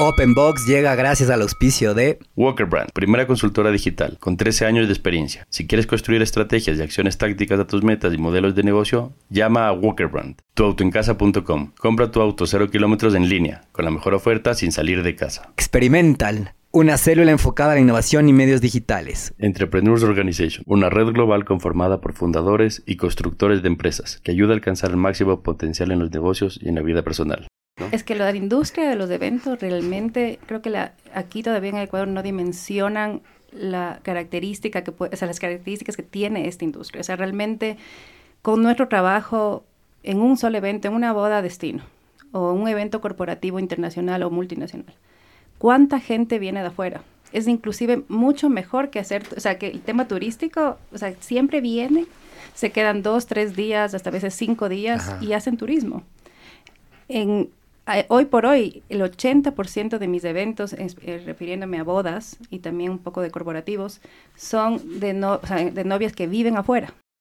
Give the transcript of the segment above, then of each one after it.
Openbox llega gracias al auspicio de Walker Brand, primera consultora digital con 13 años de experiencia. Si quieres construir estrategias y acciones tácticas a tus metas y modelos de negocio, llama a Walker Brand. Tuautoencasa.com. Compra tu auto 0 kilómetros en línea, con la mejor oferta sin salir de casa. Experimental, una célula enfocada a la innovación y medios digitales. Entrepreneurs Organization, una red global conformada por fundadores y constructores de empresas que ayuda a alcanzar el máximo potencial en los negocios y en la vida personal. Es que la industria de los eventos realmente, creo que la, aquí todavía en Ecuador no dimensionan la característica que puede, o sea, las características que tiene esta industria. O sea, realmente con nuestro trabajo en un solo evento, en una boda destino, o un evento corporativo internacional o multinacional, ¿cuánta gente viene de afuera? Es inclusive mucho mejor que hacer, o sea, que el tema turístico, o sea, siempre viene, se quedan dos, tres días, hasta a veces cinco días y hacen turismo. En, hoy por hoy, el 80% de mis eventos, eh, refiriéndome a bodas y también un poco de corporativos, son de, no, de novias que viven afuera.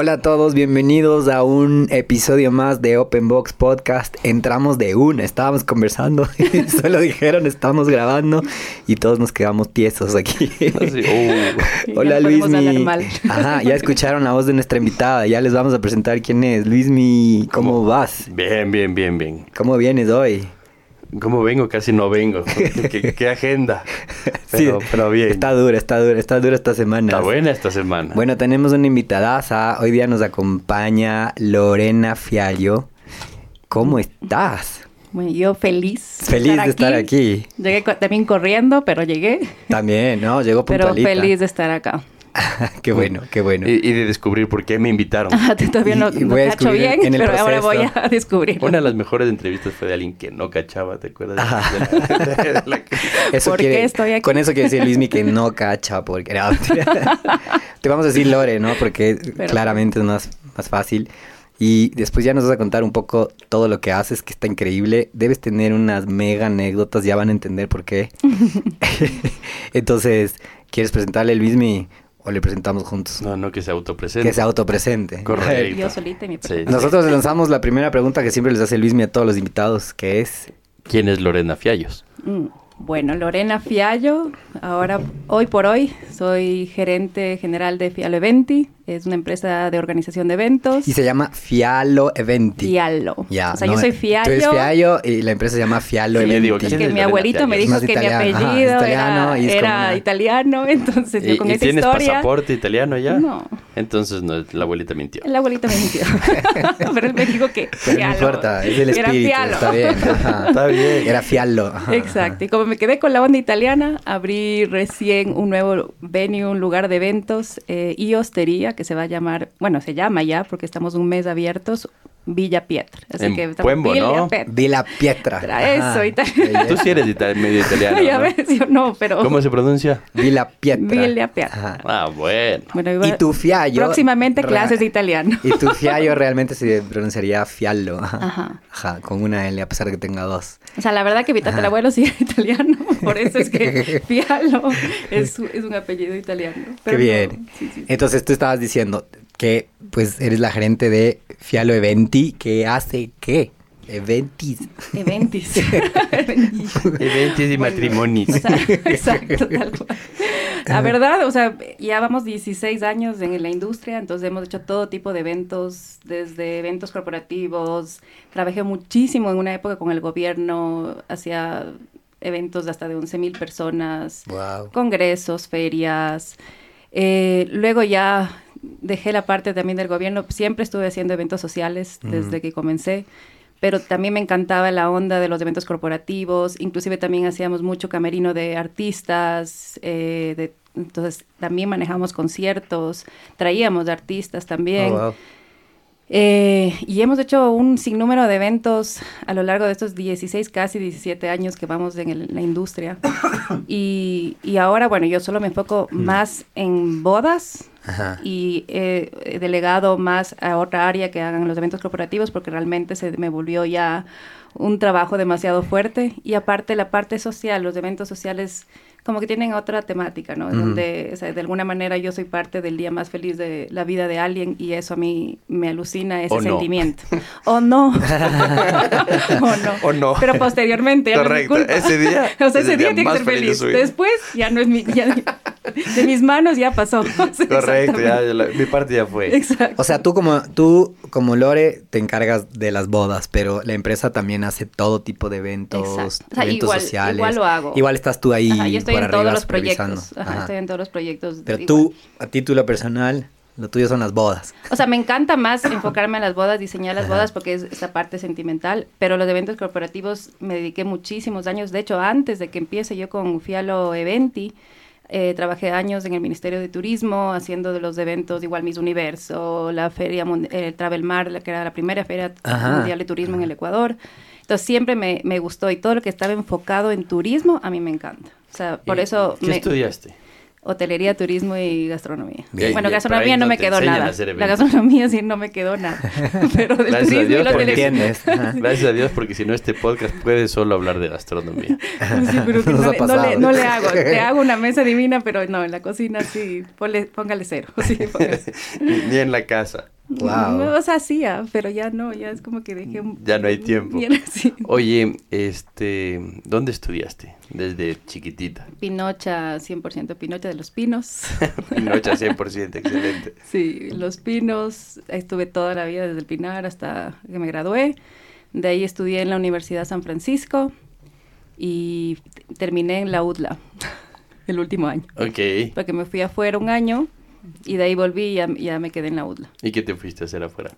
Hola a todos, bienvenidos a un episodio más de Open Box Podcast. Entramos de una, estábamos conversando, solo dijeron estamos grabando y todos nos quedamos tiesos aquí. Oh. Hola Luismi. Ajá, ya escucharon la voz de nuestra invitada, ya les vamos a presentar quién es. Luismi, ¿cómo, ¿Cómo vas? Bien, bien, bien, bien. ¿Cómo vienes hoy? ¿Cómo vengo? Casi no vengo. ¿Qué, agenda? Pero, pero, bien. Está dura, está dura, está dura esta semana. Está buena esta semana. Bueno, tenemos una invitada. Hoy día nos acompaña Lorena Fiallo. ¿Cómo estás? Bueno, yo feliz. Feliz de estar, aquí. Llegué también corriendo, pero llegué. También, ¿no? Llegó puntualita. Pero feliz de estar acá. qué bueno, qué bueno. Y, de descubrir por qué me invitaron. Ah, todavía no, no cacho bien, pero ahora voy a descubrir. Una de las mejores entrevistas fue de alguien que no cachaba, ¿te acuerdas? eso ¿Por qué estoy aquí? Con eso quiere decir Luismi que no cacha, porque... te vamos a decir Lore, ¿no? Porque claramente es más, más fácil. Y después ya nos vas a contar un poco todo lo que haces, que está increíble. Debes tener unas mega anécdotas, ya van a entender por qué. Entonces, ¿quieres presentarle el Luismi o le presentamos juntos? No, no, que se autopresente. Que se autopresente. Correcto. Yo solita y mi Nosotros lanzamos la primera pregunta que siempre les hace Luismi a todos los invitados, que es... ¿Quién es Lorena Fiallos? Mm, bueno, Lorena Fiallo, ahora, hoy por hoy, soy gerente general de Fialo Eventi, es una empresa de organización de eventos. Y se llama Fialo Eventi. Fialo. Ya, o sea, yo soy Fiallo. Tú eres Fiallo y la empresa se llama Fialo Eventi. es que mi abuelito me dijo que mi apellido era, italiano, entonces yo con ¿y esa tienes historia... pasaporte italiano ya? No. Entonces no, la abuelita mintió. La abuelita me mintió. Pero él me dijo que Pero no importa, es el espíritu, era está bien. Está bien. Era Fialo. Exacto. Y como me quedé con la onda italiana, abrí recién un nuevo venue, un lugar de eventos eh, y hostería que se va a llamar, bueno, se llama ya porque estamos un mes abiertos, Villa Pietra. Así en que Puembo, Villa ¿no? Pietra. Villa Pietra. Eso, italiano. Tú sí eres medio italiano. ya ves, yo no, pero. ¿Cómo se pronuncia? Villa Pietra. Villa Pietra. Ah, bueno. y tu fiallo. Próximamente clases de italiano. Y tu fiallo realmente se pronunciaría fiallo. Ajá. Ajá. con una L, a pesar de que tenga dos. O sea, la verdad que mi tatarabuelo sí era italiano. Por eso es que fiallo es, es un apellido italiano. Qué bien. Entonces tú estabas diciendo que pues eres la gerente de Fialo Eventi, que hace qué? Eventis. Eventis. Eventis y matrimonios. exacto, tal cual. La verdad, o sea, ya vamos 16 años en la industria, entonces hemos hecho todo tipo de eventos, desde eventos corporativos. Trabajé muchísimo en una época con el gobierno, hacía eventos de hasta de 11 mil personas, congresos, ferias. Eh, luego ya dejé la parte también del gobierno, siempre estuve haciendo eventos sociales desde que comencé, pero también me encantaba la onda de los eventos corporativos, inclusive también hacíamos mucho camerino de artistas, eh, entonces también manejamos conciertos, traíamos de artistas también. Oh, Eh, y hemos hecho un sinnúmero de eventos a lo largo de estos 16, casi 17 años que vamos en, el, la industria. Y, y, ahora, bueno, yo solo me enfoco mm. más en bodas Ajá. y he delegado más a otra área que hagan los eventos corporativos porque realmente se me volvió ya un trabajo demasiado fuerte. Y aparte la parte social, los eventos sociales como que tienen otra temática, ¿no? Donde, o sea, de alguna manera yo soy parte del día más feliz de la vida de alguien y eso a mí me alucina ese sentimiento. o no. o no. O no. Pero posteriormente. Correcto. ese día. o sea, ese, día, tiene que ser feliz. Después ya no es mi. Ya, de mis manos ya pasó. Correcto, ya, mi parte ya fue. Exacto. O sea, tú como, tú como Lore te encargas de las bodas, pero la empresa también hace todo tipo de eventos, o sea, eventos igual, sociales. Igual lo hago. Igual estás tú ahí. Ajá, yo estoy en todos los proyectos. Ajá, Estoy en todos los proyectos. Pero tú, a título personal, lo tuyo son las bodas. O sea, me encanta más enfocarme en las bodas, diseñar las bodas porque es esta parte sentimental, pero los eventos corporativos me dediqué muchísimos años. De hecho, antes de que empiece yo con Fialo Eventi, eh, trabajé años en el Ministerio de Turismo haciendo de los eventos igual Miss Universo, la feria eh, Travel Mar, la que era la primera feria mundial de turismo en el Ecuador. Entonces siempre me, me, gustó y todo lo que estaba enfocado en turismo a mí me encanta. O sea, por eso... ¿Qué estudiaste? Hotelería, turismo y gastronomía. Bien, bueno, gastronomía no, no me quedó nada. La gastronomía sí no me quedó nada. Pero del Gracias turismo a Dios, y porque. Gracias a Dios, porque si no, este podcast puede solo hablar de gastronomía. Sí, pero que no, le, no, le, no, le, hago. Te hago una mesa divina, pero no, en la cocina sí, ponle, póngale cero. Sí, póngale. Ni en la casa. Wow. No, o sea, hacía, pero ya no, ya es como que dejé un... Ya no hay tiempo. Oye, este, ¿dónde estudiaste desde chiquitita? Pinocha, 100% Pinocha de los Pinos. Pinocha 100%, excelente. Sí, Los Pinos, estuve toda la vida desde el Pinar hasta que me gradué. De ahí estudié en la Universidad San Francisco y terminé en la UDLA el último año. Ok. Porque me fui afuera un año y de ahí volví y ya, me quedé en la UDLA. ¿Y qué te fuiste a hacer afuera?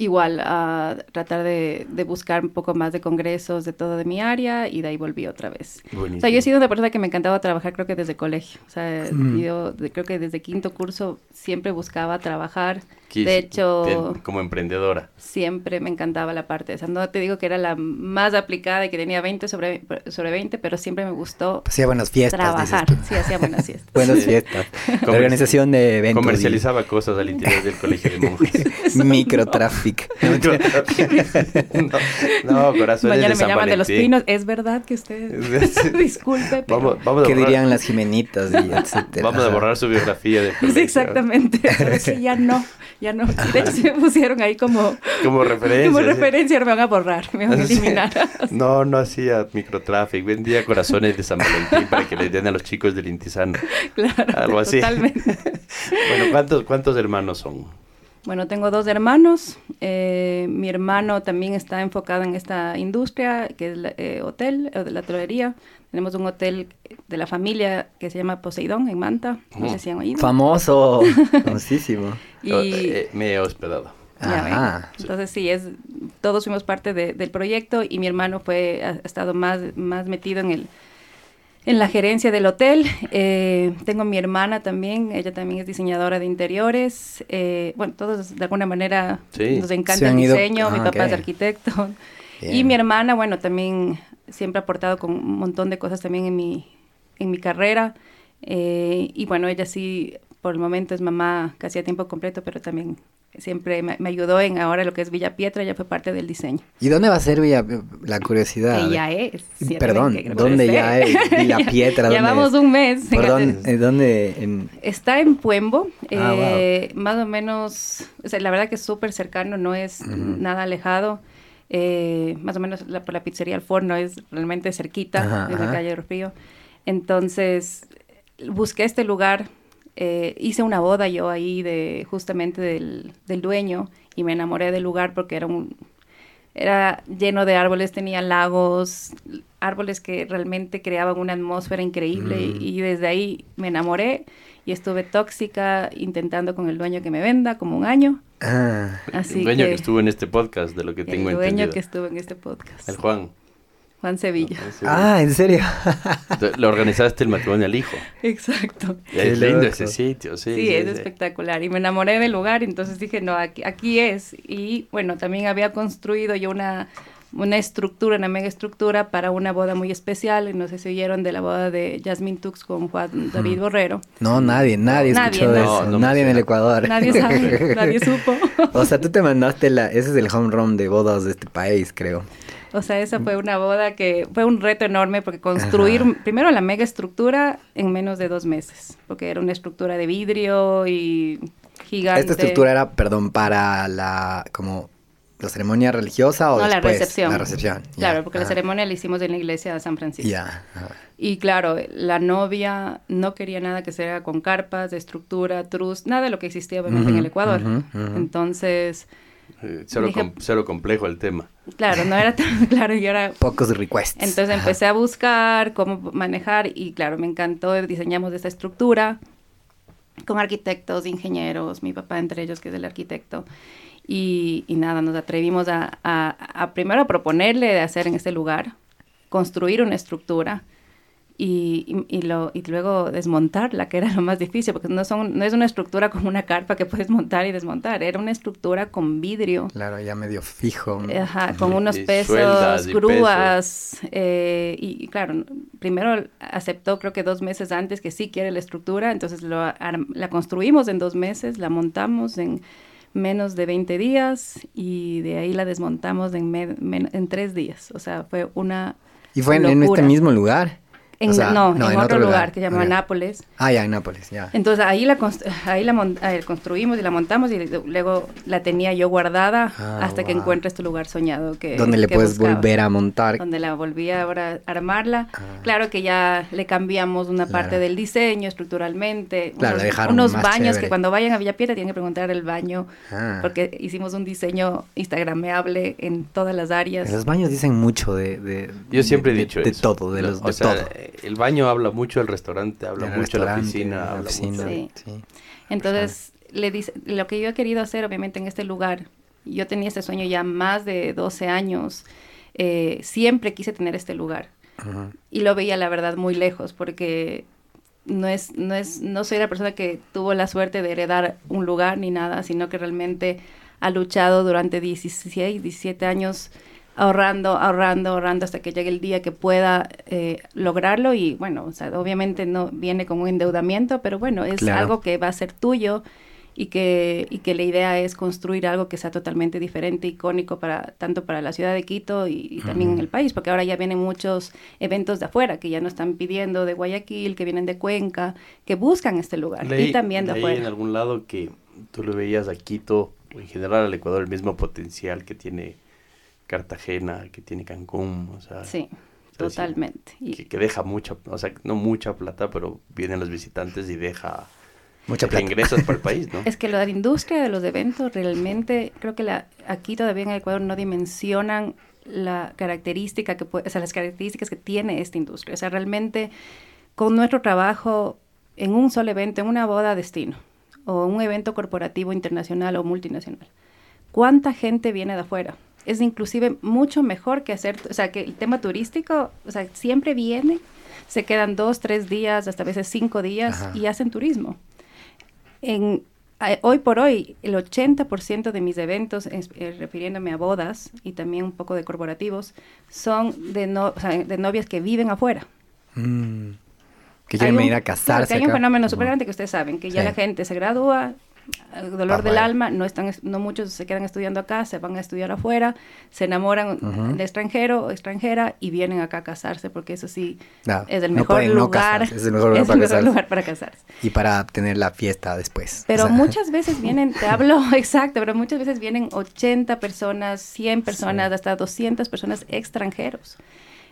Igual, a tratar de, de, buscar un poco más de congresos de todo de mi área y de ahí volví otra vez. Buenísimo. O sea, yo he sido una persona que me encantaba trabajar creo que desde colegio. O sea, mm. yo de, creo que desde quinto curso siempre buscaba trabajar. Quis, de hecho... Te, como emprendedora. Siempre me encantaba la parte esa. No te digo que era la más aplicada y que tenía 20 sobre, sobre 20, pero siempre me gustó Hacía buenas fiestas. Trabajar. Sí, hacía buenas fiestas. buenas fiestas. La organización de eventos. Comercializaba y... cosas al interior del colegio de monjes. Microtráfico. no, no, corazón. Mañana de me llaman Valentín. de los pinos. Es verdad que usted. Disculpe. Pero... Vamos, vamos ¿Qué borrar, dirían las Jimenitas? Y etcétera. Vamos a borrar su biografía de Sí, exactamente. Pero sí, ya no. Ya no. De hecho, se pusieron ahí como. Como referencia. Como ¿sí? referencia, me van a borrar. Me van a eliminar. No, no hacía microtráfico. Vendía corazones de San Valentín para que les den a los chicos del Intisano. Claro. Algo así. Totalmente. bueno, ¿cuántos, ¿cuántos hermanos son? Bueno, tengo dos hermanos. Eh, mi hermano también está enfocado en esta industria, que es el eh, hotel, o de la hotelería. Tenemos un hotel de la familia que se llama Poseidón en Manta. No sé si han oído. Famoso, famosísimo. y eh, me he hospedado. ven. Entonces sí, es, todos fuimos parte de, del proyecto y mi hermano fue, ha estado más, más metido en el, en la gerencia del hotel. Eh, tengo mi hermana también, ella también es diseñadora de interiores. Eh, bueno, todos de alguna manera Sí. nos encanta el diseño, ah, mi papá ok. es arquitecto. Bien. Y mi hermana, bueno, también siempre ha aportado con un montón de cosas también en mi, en mi carrera. Eh, y bueno, ella sí, por el momento es mamá casi a tiempo completo, pero también siempre me, me ayudó en ahora lo que es Villa Pietra, ella fue parte del diseño. ¿Y dónde va a ser Villa, la curiosidad? Que ya es. Perdón, que ¿dónde ya es? Villa Pietra, ya ¿dónde vamos es? un mes. ¿Por en dónde? ¿En Está en Puembo, Ah, eh, más o menos, o sea, la verdad que es súper cercano, no es nada alejado. eh, más o menos la, por la pizzería al forno es realmente cerquita, Ajá, en la calle Rufío. Entonces, busqué este lugar, eh, hice una boda yo ahí de justamente del, del dueño y me enamoré del lugar porque era un era lleno de árboles, tenía lagos, árboles que realmente creaban una atmósfera increíble Mm. y, y desde ahí me enamoré y estuve tóxica intentando con el dueño que me venda como un año. Ah, Así el dueño que... que estuvo en este podcast, de lo que tengo el dueño entendido. que estuvo en este podcast. El Juan. Juan Sevilla. Ah, ¿en serio? Le organizaste el matrimonio al hijo. Exacto. Es lindo ese sitio, sí. Sí, es espectacular. Y me enamoré del lugar, entonces dije, no, aquí, aquí es. Y bueno, también había construido yo una, una estructura, una mega estructura para una boda muy especial. No sé si oyeron de la boda de Jasmine Tux con Juan David Borrero. No, nadie, nadie, Nadie, escuchó de no, eso. no nadie en el Ecuador. Nadie sabe, nadie supo. o sea, tú te mandaste la... Ese es el home run de bodas de este país, creo. O sea, esa fue una boda que fue un reto enorme porque construir Ajá. primero la mega estructura en menos de dos meses, porque era una estructura de vidrio y gigante. Esta estructura era, perdón, para la... como... ¿La ceremonia religiosa o no, la después? recepción. La recepción. Claro, porque la ceremonia la hicimos en la iglesia de San Francisco. Y claro, la novia no quería nada que sea con carpas, de estructura, trus, nada de lo que existía obviamente en el Ecuador. Entonces, Eh, Cero, Dije- com- cero complejo el tema. claro, no era tan claro y ahora Pocos requests. Entonces Ajá. empecé a buscar cómo manejar y claro, me encantó, diseñamos esta estructura con arquitectos, ingenieros, mi papá entre ellos que es el arquitecto. Y, y nada, nos atrevimos a, a- a primero a proponerle de hacer en este lugar, construir una estructura y, y- lo, y luego desmontarla, que era lo más difícil, porque no, son, no es una estructura como una carpa que puedes montar y desmontar, era una estructura con vidrio. Claro, ya medio fijo. Ajá, con unos Y pesos, grúas, eh, y, claro, primero aceptó creo que dos meses antes que sí quiere la estructura, entonces lo la construimos en dos meses, la montamos en menos de 20 días y de ahí la desmontamos en, en tres días, o sea, fue una... Y fue en, en este mismo lugar. En- O sea, no, en, otro, lugar, que se llama. Nápoles. Ah, ya, en Nápoles, ya. Entonces ahí la, ahí la eh, construimos y la montamos y luego la tenía yo guardada Ah, hasta que wow. encuentre este lugar soñado que Donde le que puedes buscaba. volver a montar. donde la volví ahora a armarla. Ah. Claro que ya le cambiamos una parte del diseño estructuralmente. Claro, unos, la dejaron unos más baños chévere. que cuando vayan a Villa Piedra tienen que preguntar el baño Ah. porque hicimos un diseño instagrameable en todas las áreas. Los baños dicen mucho de... de- Yo siempre he de- dicho de, eso. todo, de, los, o de sea, todo. El baño habla mucho, el restaurante habla El mucho, la restaurante, oficina la habla oficina, mucho. Sí. sí. Entonces, le dice, lo que yo he querido hacer, obviamente, en este lugar, yo tenía este sueño ya más de 12 años, eh, siempre quise tener este lugar. Y lo veía, la verdad, muy lejos, porque no es, no es, no soy la persona que tuvo la suerte de heredar un lugar ni nada, sino que realmente ha luchado durante 16, 17 años ahorrando, ahorrando, ahorrando hasta que llegue el día que pueda eh, lograrlo y bueno, o sea, obviamente no viene con un endeudamiento, pero bueno, es Claro. algo que va a ser tuyo y que, y que la idea es construir algo que sea totalmente diferente, icónico para tanto para la ciudad de Quito y, y también en el país, porque ahora ya vienen muchos eventos de afuera que ya no están pidiendo de Guayaquil, que vienen de Cuenca, que buscan este lugar y también de leí afuera. en algún lado que tú le veías a Quito, o en general al Ecuador, el mismo potencial que tiene Cartagena, que tiene Cancún, o sea, Sí, totalmente. Y- que, que deja mucha, o sea, no mucha plata, pero vienen los visitantes y deja, Mucha deja plata. ingresos para el país, ¿no? Es que la industria de los eventos realmente, creo que la, aquí todavía en el Ecuador no dimensionan la característica que puede, o sea, las características que tiene esta industria. O sea, realmente con nuestro trabajo en un solo evento, en una boda destino, o un evento corporativo internacional o multinacional, ¿cuánta gente viene de afuera? Es inclusive mucho mejor que hacer, o sea, que el tema turístico, o sea, siempre viene, se quedan dos, tres días, hasta a veces cinco días Ajá. y hacen turismo. En, a- hoy por hoy, el 80% de mis eventos, es- eh, refiriéndome a bodas y también un poco de corporativos, son de, no, o sea, de novias que viven afuera. Mm. Que quieren venir a claro, casarse que hay un fenómeno súper grande que ustedes saben, que ya la gente se gradúa, dolor Pa' del alma, no están, es- no muchos se quedan estudiando acá, se van a estudiar afuera, se enamoran de extranjero o extranjera y vienen acá a casarse, porque eso sí No, es el no mejor pueden lugar, es el mejor lugar es para el mejor casarse. lugar para casarse. Y para tener la fiesta después. Pero O sea, muchas veces vienen, te hablo exacto, pero muchas veces vienen 80 personas, 100 personas, Sí. hasta 200 personas extranjeros.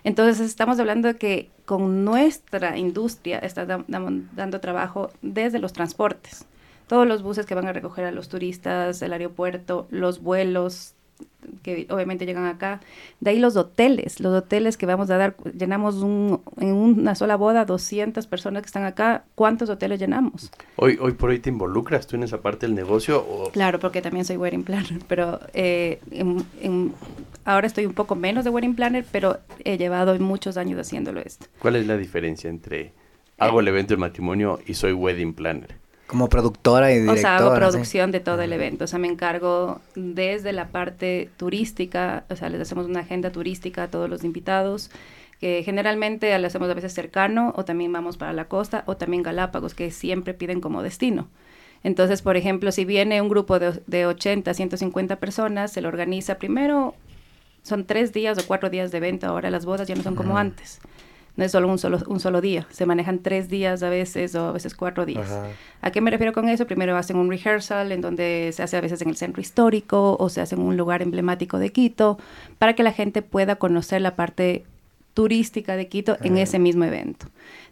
Entonces estamos hablando de que con nuestra industria está dando trabajo desde los transportes. Todos los buses que van a recoger a los turistas, el aeropuerto, los vuelos que obviamente llegan acá. De ahí los hoteles, los hoteles que vamos a dar, llenamos un- en una sola boda 200 personas que están acá. ¿Cuántos hoteles llenamos? Hoy, hoy por hoy te involucras tú en esa parte del negocio o Claro, porque también soy wedding planner, pero eh, en- en- ahora estoy un poco menos de wedding planner, pero he llevado muchos años haciéndolo esto. ¿Cuál es la diferencia entre hago el evento de matrimonio y soy wedding planner? Como productora y directora. O sea, hago producción de todo el evento. O sea, me encargo desde la parte turística, o sea, les hacemos una agenda turística a todos los invitados, que generalmente lo hacemos a veces cercano, o también vamos para la costa, o también Galápagos, que siempre piden como destino. Entonces, por ejemplo, si viene un grupo de, de 80, 150 personas, se lo organiza primero, son tres días o cuatro días de evento, ahora las bodas ya no son como antes no es solo un solo, un solo día, se manejan tres días a veces o a veces cuatro días. ¿A qué me refiero con eso? Primero hacen un rehearsal en donde se hace a veces en el centro histórico o se hace en un lugar emblemático de Quito para que la gente pueda conocer la parte turística de Quito en ese mismo evento.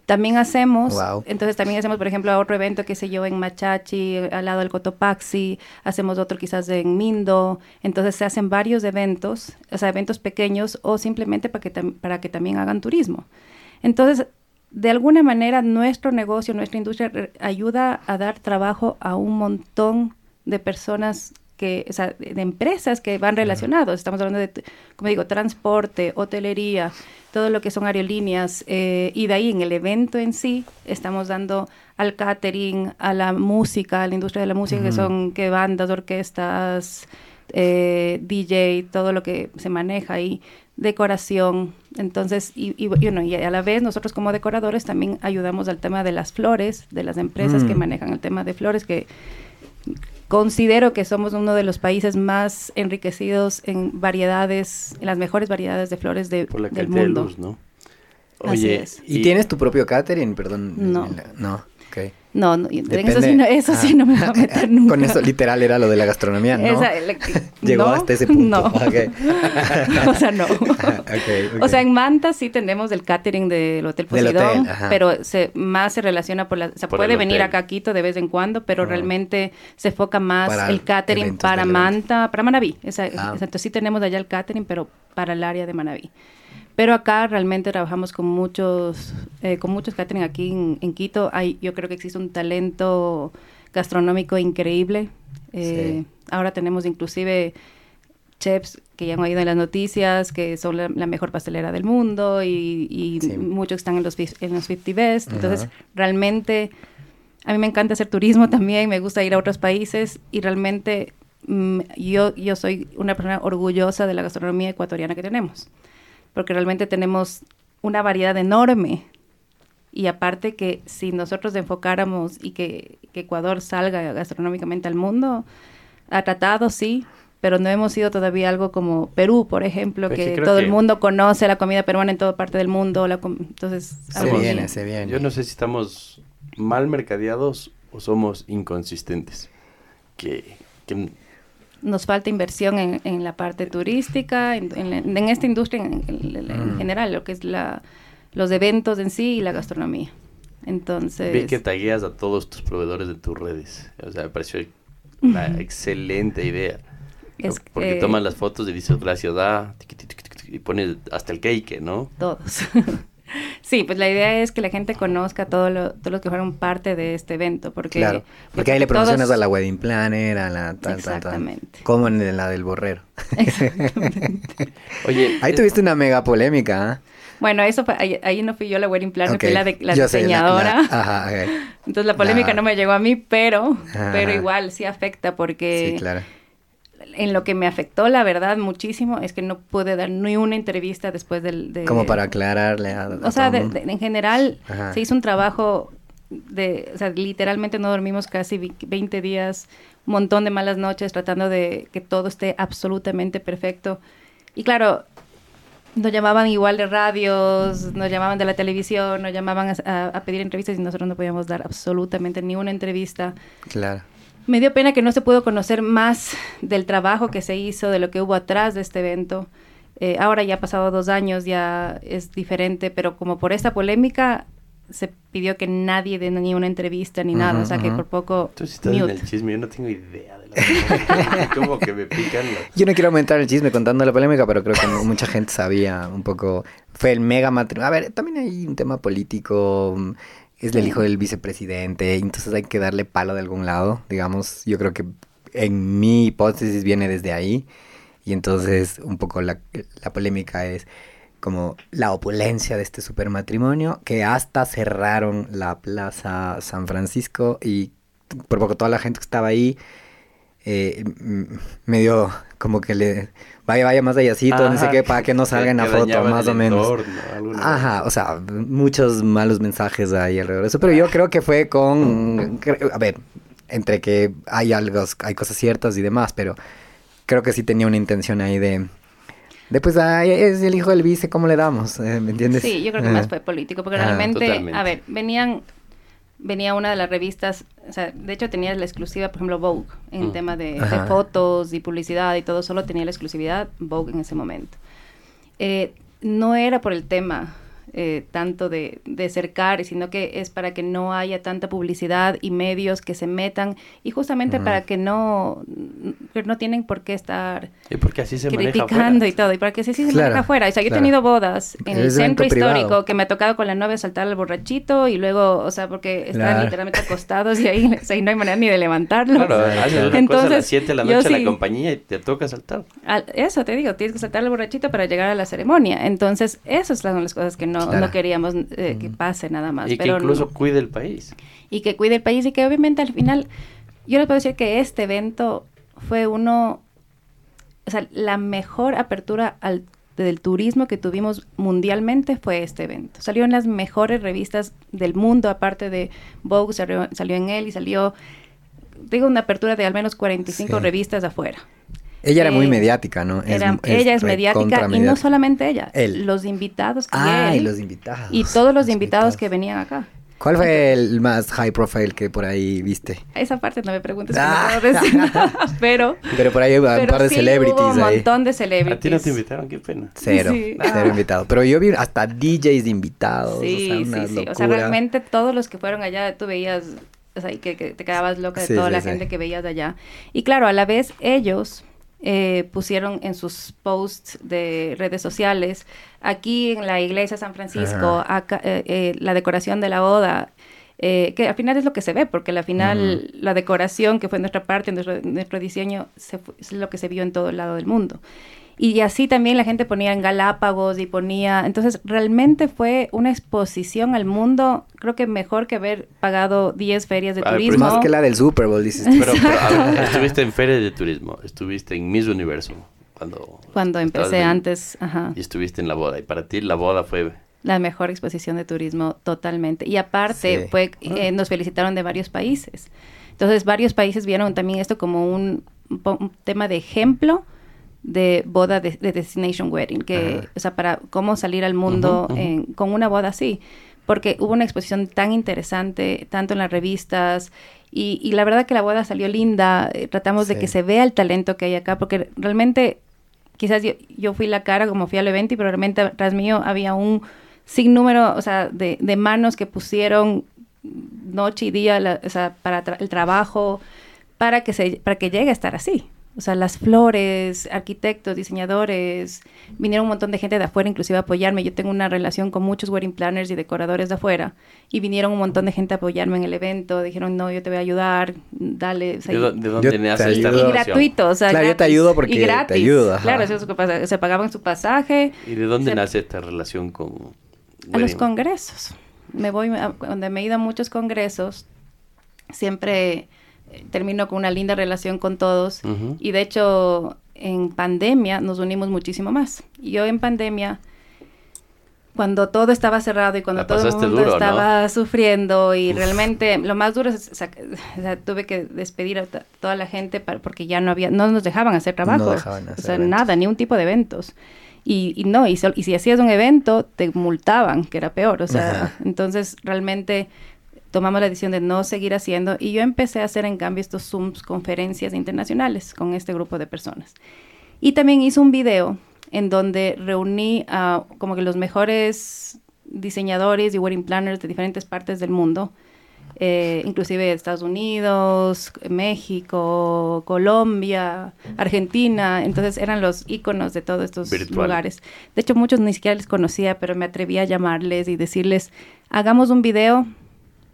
También hacemos, entonces también hacemos, por ejemplo, otro evento, que sé yo, en Machachi, al lado del Cotopaxi, hacemos otro quizás en Mindo, entonces se hacen varios eventos, o sea, eventos pequeños o simplemente para que, para que también hagan turismo. Entonces, de alguna manera, nuestro negocio, nuestra industria ayuda a dar trabajo a un montón de personas que, o sea, de empresas que van relacionados. Estamos hablando de, como digo, transporte, hotelería, todo lo que son aerolíneas. Eh, y de ahí, en el evento en sí, estamos dando al catering, a la música, a la industria de la música, que son que bandas, orquestas, eh, DJ, todo lo que se maneja ahí decoración. Entonces, y, y, y, a la vez nosotros como decoradores también ayudamos al tema de las flores, de las empresas que mm. manejan el tema de flores, que considero que somos uno de los países más enriquecidos en variedades, en las mejores variedades de flores de, del mundo. ¿no? Oye, ¿y, tienes tu propio catering? Perdón. No. no. No, no eso, sí no, eso sí no me va a meter nunca. Con eso literal era lo de la gastronomía, ¿no? Llegó hasta ese punto. No. o sea, no. O sea, en Manta sí tenemos el catering del Hotel Poseidón, pero se, más se relaciona por la... O sea, puede venir acá a Quito de vez en cuando, pero realmente se enfoca más el catering para Manta, para Manabí. Esa, ah. Entonces sí tenemos allá el catering, pero para el área de Manabí. Pero acá realmente trabajamos con muchos, eh, con muchos catering aquí en, Quito. Hay, yo creo que existe un talento gastronómico increíble. Eh, ahora tenemos inclusive chefs que ya han oído en las noticias, que son la, mejor pastelera del mundo y, muchos están en los, en los 50 Best. Entonces, realmente, a mí me encanta hacer turismo también, me gusta ir a otros países y realmente mm, yo, yo soy una persona orgullosa de la gastronomía ecuatoriana que tenemos porque realmente tenemos una variedad enorme. Y aparte que si nosotros enfocáramos y que, Ecuador salga gastronómicamente al mundo, ha tratado, sí, pero no hemos sido todavía algo como Perú, por ejemplo, pues que todo el mundo conoce la comida peruana en toda parte del mundo. entonces, se viene, se viene. Yo no sé si estamos mal mercadeados o somos inconsistentes. Que, que nos falta inversión en, en la parte turística, en, en, esta industria en, mm. general, lo que es la, los eventos en sí y la gastronomía. Entonces... Vi que tagueas a todos tus proveedores de tus redes. O sea, me pareció una excelente idea. Es Porque tomas las fotos y dices gracias, da, y pones hasta el cake, ¿no? Todos. Sí, pues la idea es que la gente conozca todo lo, todos los que fueron parte de este evento, porque... Claro, porque ahí le promocionas a la wedding planner, a la... Exactamente. como en la del borrero. Exactamente. Oye... Ahí tuviste una mega polémica, ¿ah? Bueno, eso fue, ahí, no fui yo la wedding planner, fui la, de, la diseñadora. ajá, Entonces la polémica no me llegó a mí, pero, pero igual sí afecta porque... Sí, claro en lo que me afectó, la verdad, muchísimo, es que no pude dar ni una entrevista después del... De, Como para aclararle a... o sea, en general se hizo un trabajo de... O sea, literalmente no dormimos casi 20 días, un montón de malas noches tratando de que todo esté absolutamente perfecto. Y claro, nos llamaban igual de radios, nos llamaban de la televisión, nos llamaban a, a pedir entrevistas y nosotros no podíamos dar absolutamente ni una entrevista. Claro. Me dio pena que no se pudo conocer más del trabajo que se hizo, de lo que hubo atrás de este evento. Eh, ahora ya ha pasado dos años, ya es diferente, pero como por esta polémica se pidió que nadie dé ni una entrevista ni nada, o sea que por poco... Tú estás en el chisme, yo no tengo idea de la Como que me pican Yo no quiero aumentar el chisme contando la polémica, pero creo que mucha gente sabía un poco... Fue el mega matrimonio. A ver, también hay un tema político es el hijo del vicepresidente, entonces hay que darle palo de algún lado, digamos, yo creo que en mi hipótesis viene desde ahí. Y entonces un poco la, la polémica es como la opulencia de este super matrimonio, que hasta cerraron la Plaza San Francisco y por poco toda la gente que estaba ahí eh, medio como que le vaya, vaya más allácito, no sé qué, para que no salga en la foto, más o menos. Ajá, o sea, muchos malos mensajes ahí alrededor de eso, pero yo creo que fue con, a ver, entre que hay algo, hay cosas ciertas y demás, pero creo que sí tenía una intención ahí de Después, ay, es el hijo del vice, ¿cómo le damos? Eh, ¿Me entiendes? Sí, yo creo que más fue político, porque realmente, a ver, venían, venía una de las revistas, o sea, de hecho tenía la exclusiva, por ejemplo, Vogue, en mm. tema de, fotos y publicidad y todo, solo tenía la exclusividad Vogue en ese momento. Eh, no era por el tema eh, tanto de, de cercar, sino que es para que no haya tanta publicidad y medios que se metan y justamente para que no, no tienen por qué estar y porque así se criticando y todo, y para que así se maneja afuera. O sea, yo he tenido bodas en el centro histórico que me ha tocado con la novia saltar al borrachito y luego, o sea, porque están literalmente acostados y ahí, no hay manera ni de levantarlo. Claro, Entonces, a las 7 de la noche a la compañía y te toca saltar. eso te digo, tienes que saltar al borrachito para llegar a la ceremonia. Entonces, esas son las cosas que no, no queríamos eh, que pase nada más. Y que incluso cuide el país. Y que cuide el país y que obviamente al final, yo les puedo decir que este evento fue uno, o sea, la mejor apertura al, del turismo que tuvimos mundialmente fue este evento. Salió en las mejores revistas del mundo, aparte de Vogue, salió, salió en él y salió, digo, una apertura de al menos 45 revistas afuera. Ella era muy mediática, ¿no? ella es mediática y no solamente ella, los invitados que Ah, y los invitados. Y todos los, invitados, que venían acá. ¿Cuál fue el más high profile que por ahí viste? Esa parte no me preguntes, ah. pero... Pero por ahí hay un par de celebrities hubo un montón de celebrities. A ti no te invitaron, qué pena. Cero, cero invitado. Pero yo vi hasta DJs invitados, sí, o sea, sí, sí. O sea, realmente todos los que fueron allá, tú veías, o sea, que, que te quedabas loca de toda la gente que veías allá. Y claro, a la vez ellos eh, pusieron en sus posts de redes sociales, aquí en la iglesia de San Francisco, acá, eh, eh, la decoración de la boda, que al final es lo que se ve, porque al final la decoración que fue nuestra parte, nuestro, nuestro diseño, es lo que se vio en todo el lado del mundo. Y así también la gente ponía en Galápagos y ponía, entonces realmente fue una exposición al mundo, creo que mejor que haber pagado 10 ferias de turismo. Más que la del Super Bowl, dices. Pero, estuviste en ferias de turismo, estuviste en Miss Universo cuando... Cuando empecé antes, ajá. Y estuviste en la boda, y para ti la boda fue... La mejor exposición de turismo totalmente. Y aparte, fue, eh, nos felicitaron de varios países. Entonces, varios países vieron también esto como un, un tema de ejemplo de boda de, destination wedding, que, o sea, para cómo salir al mundo con una boda así, porque hubo una exposición tan interesante, tanto en las revistas, y, la verdad que la boda salió linda, eh, tratamos de que se vea el talento que hay acá, porque realmente, quizás yo, fui la cara como fui al evento, y probablemente atrás mío había un sinnúmero, o sea, de, de manos que pusieron noche y día, o sea, para el trabajo, para que, se, para que llegue a estar así. O sea, las flores, arquitectos, diseñadores, vinieron un montón de gente de afuera, inclusive a apoyarme. Yo tengo una relación con muchos wedding planners y decoradores de afuera. Y vinieron un montón de gente a apoyarme en el evento. Dijeron, no, yo te voy a ayudar, dale. ¿De, dónde nace esta relación? Y gratuito, o sea, Claro, yo te ayudo porque y gratis. te ayudo. Claro, eso es lo que pasa. Se pagaban su pasaje. ¿Y de dónde nace esta relación con...? A los congresos. Me voy, donde me he ido a muchos congresos, siempre terminó con una linda relación con todos. Y de hecho en pandemia nos unimos muchísimo más. Yo en pandemia, cuando todo estaba cerrado y cuando todo el mundo estaba sufriendo y realmente lo más duro es, o sea, tuve que despedir a toda la gente para, porque ya no había, no nos dejaban hacer trabajo, o sea, nada, ni un tipo de eventos. Y, no, y, y, si hacías un evento, te multaban, que era peor, o sea, entonces realmente tomamos la decisión de no seguir haciendo y yo empecé a hacer en cambio estos Zooms, conferencias internacionales con este grupo de personas. Y también hice un video en donde reuní a como que los mejores diseñadores y wedding planners de diferentes partes del mundo, eh, inclusive Estados Unidos, México, Colombia, Argentina, entonces eran los íconos de todos estos lugares. De hecho, muchos ni siquiera les conocía, pero me atreví a llamarles y decirles, hagamos un video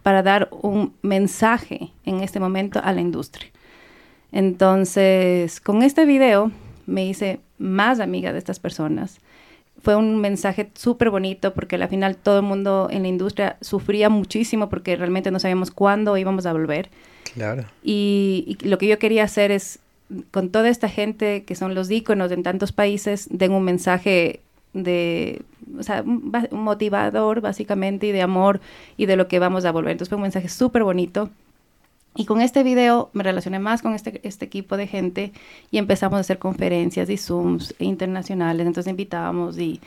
para dar un mensaje en este momento a la industria. Entonces, con este video me hice más amiga de estas personas. Fue un mensaje súper bonito porque al final todo el mundo en la industria sufría muchísimo porque realmente no sabíamos cuándo íbamos a volver. Claro. Y, y lo que yo quería hacer es, con toda esta gente que son los íconos en tantos países, den un mensaje de, o sea, un, motivador básicamente y de amor y de lo que vamos a volver. Entonces fue un mensaje súper bonito. Y con este video me relacioné más con este, este equipo de gente y empezamos a hacer conferencias y Zooms internacionales. Entonces invitábamos y,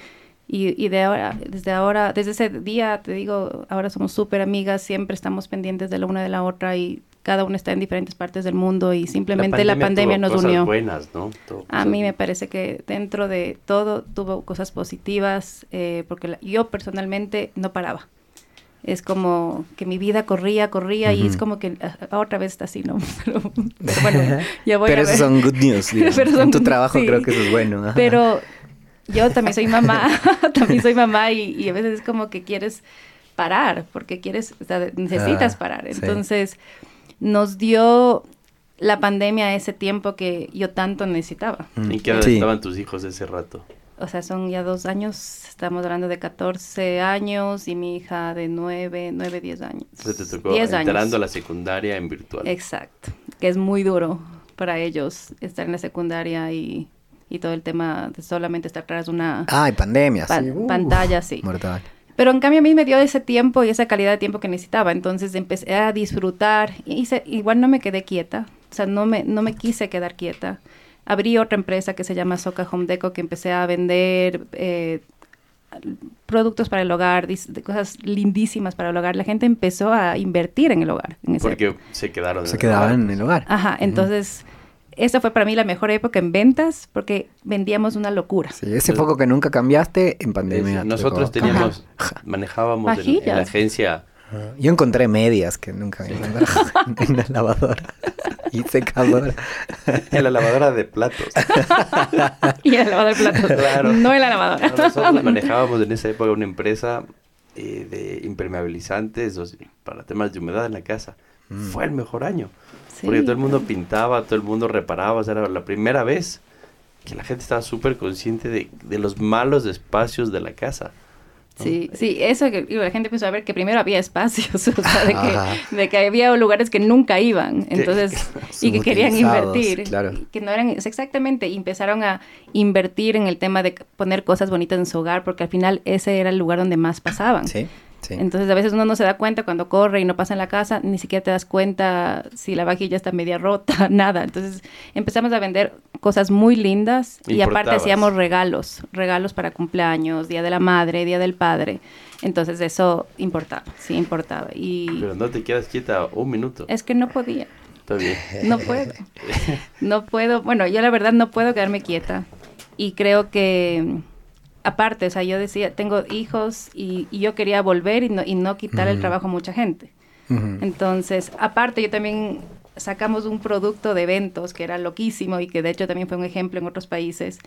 y, y de ahora, desde ahora, desde ese día, te digo, ahora somos súper amigas, siempre estamos pendientes de la una de la otra y cada una está en diferentes partes del mundo y simplemente la pandemia, tuvo nos cosas unió. buenas, ¿no? A mí me parece que dentro de todo tuvo cosas positivas, eh, porque la- yo personalmente no paraba. Es como que mi vida corría, corría y es como que ah, otra vez está así, ¿no? Pero, pero bueno, ya voy Pero a ver. son good news. Pero son en tu trabajo sí. creo que eso es bueno. Pero yo también soy mamá, también soy mamá y, y a veces es como que quieres parar, porque quieres, o sea, necesitas Ah, parar. sí. Nos dio la pandemia ese tiempo que yo tanto necesitaba. Mm. ¿En qué edad Sí. estaban tus hijos ese rato? O sea, son ya dos años, estamos hablando de 14 años y mi hija de 9, 9, 10 años. O sea, te tocó 10 años. entrando a la secundaria en virtual. Exacto, que es muy duro para ellos estar en la secundaria y, y todo el tema de solamente estar tras una Ay, pandemia. pa- sí. Uf, pantalla, sí. Mortal. Pero en cambio a mí me dio ese tiempo y esa calidad de tiempo que necesitaba. Entonces empecé a disfrutar. y Hice, igual no me quedé quieta. O sea, no me, no me quise quedar quieta. Abrí otra empresa que se llama Soca Home Deco que empecé a vender eh, productos para el hogar, cosas lindísimas para el hogar. La gente empezó a invertir en el hogar. En Porque se quedaron. Se en el quedaban en el hogar. Ajá, entonces esa fue para mí la mejor época en ventas porque vendíamos una locura. Sí, ese foco que nunca cambiaste en pandemia. Nosotros teníamos, manejábamos en, en la agencia. Yo encontré medias que nunca había encontrado en la lavadora y secadora. En la lavadora de platos. Y en la lavadora de platos. Claro. No en la lavadora. Nosotros manejábamos en esa época una empresa eh, de impermeabilizantes o sea, para temas de humedad en la casa. Fue el mejor año. Sí. Porque todo el mundo pintaba, todo el mundo reparaba. O sea, era la primera vez que la gente estaba súper consciente de, de los malos espacios de la casa. ¿no? Sí, sí, eso que digo, la gente empezó a ver que primero había espacios, o sea, de que, de que había lugares que nunca iban, entonces, y que querían invertir, claro. que no eran, exactamente, empezaron a invertir en el tema de poner cosas bonitas en su hogar, porque al final ese era el lugar donde más pasaban. Sí, sí. Entonces a veces uno no se da cuenta cuando corre y no pasa en la casa, ni siquiera te das cuenta si la vajilla está media rota, nada. Entonces empezamos a vender cosas muy lindas y aparte Importabas. hacíamos regalos, regalos para cumpleaños, Día de la Madre, Día del Padre. Entonces eso importaba, sí importaba. Y Pero no te quedas quieta un minuto. es que no podía, Está bien. no puedo. No puedo, bueno, yo la verdad no puedo quedarme quieta. Y creo que, aparte, o sea, yo decía, tengo hijos y, y yo quería volver y no, y no quitar el trabajo a mucha gente. Entonces, aparte, yo también sacamos un producto de eventos que era loquísimo y que de hecho también fue un ejemplo en otros países.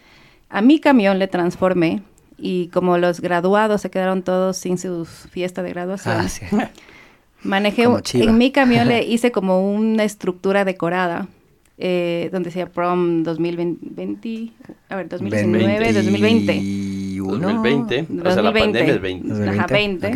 A mi camión le transformé y como los graduados se quedaron todos sin su fiesta de graduación, Ah, sí. manejé un- en mi camión le hice como una estructura decorada eh, donde decía prom 2020, a ver, 2019, 2020. 21. 2020. O sea, la pandemia es 20. Ajá, 20. Ok.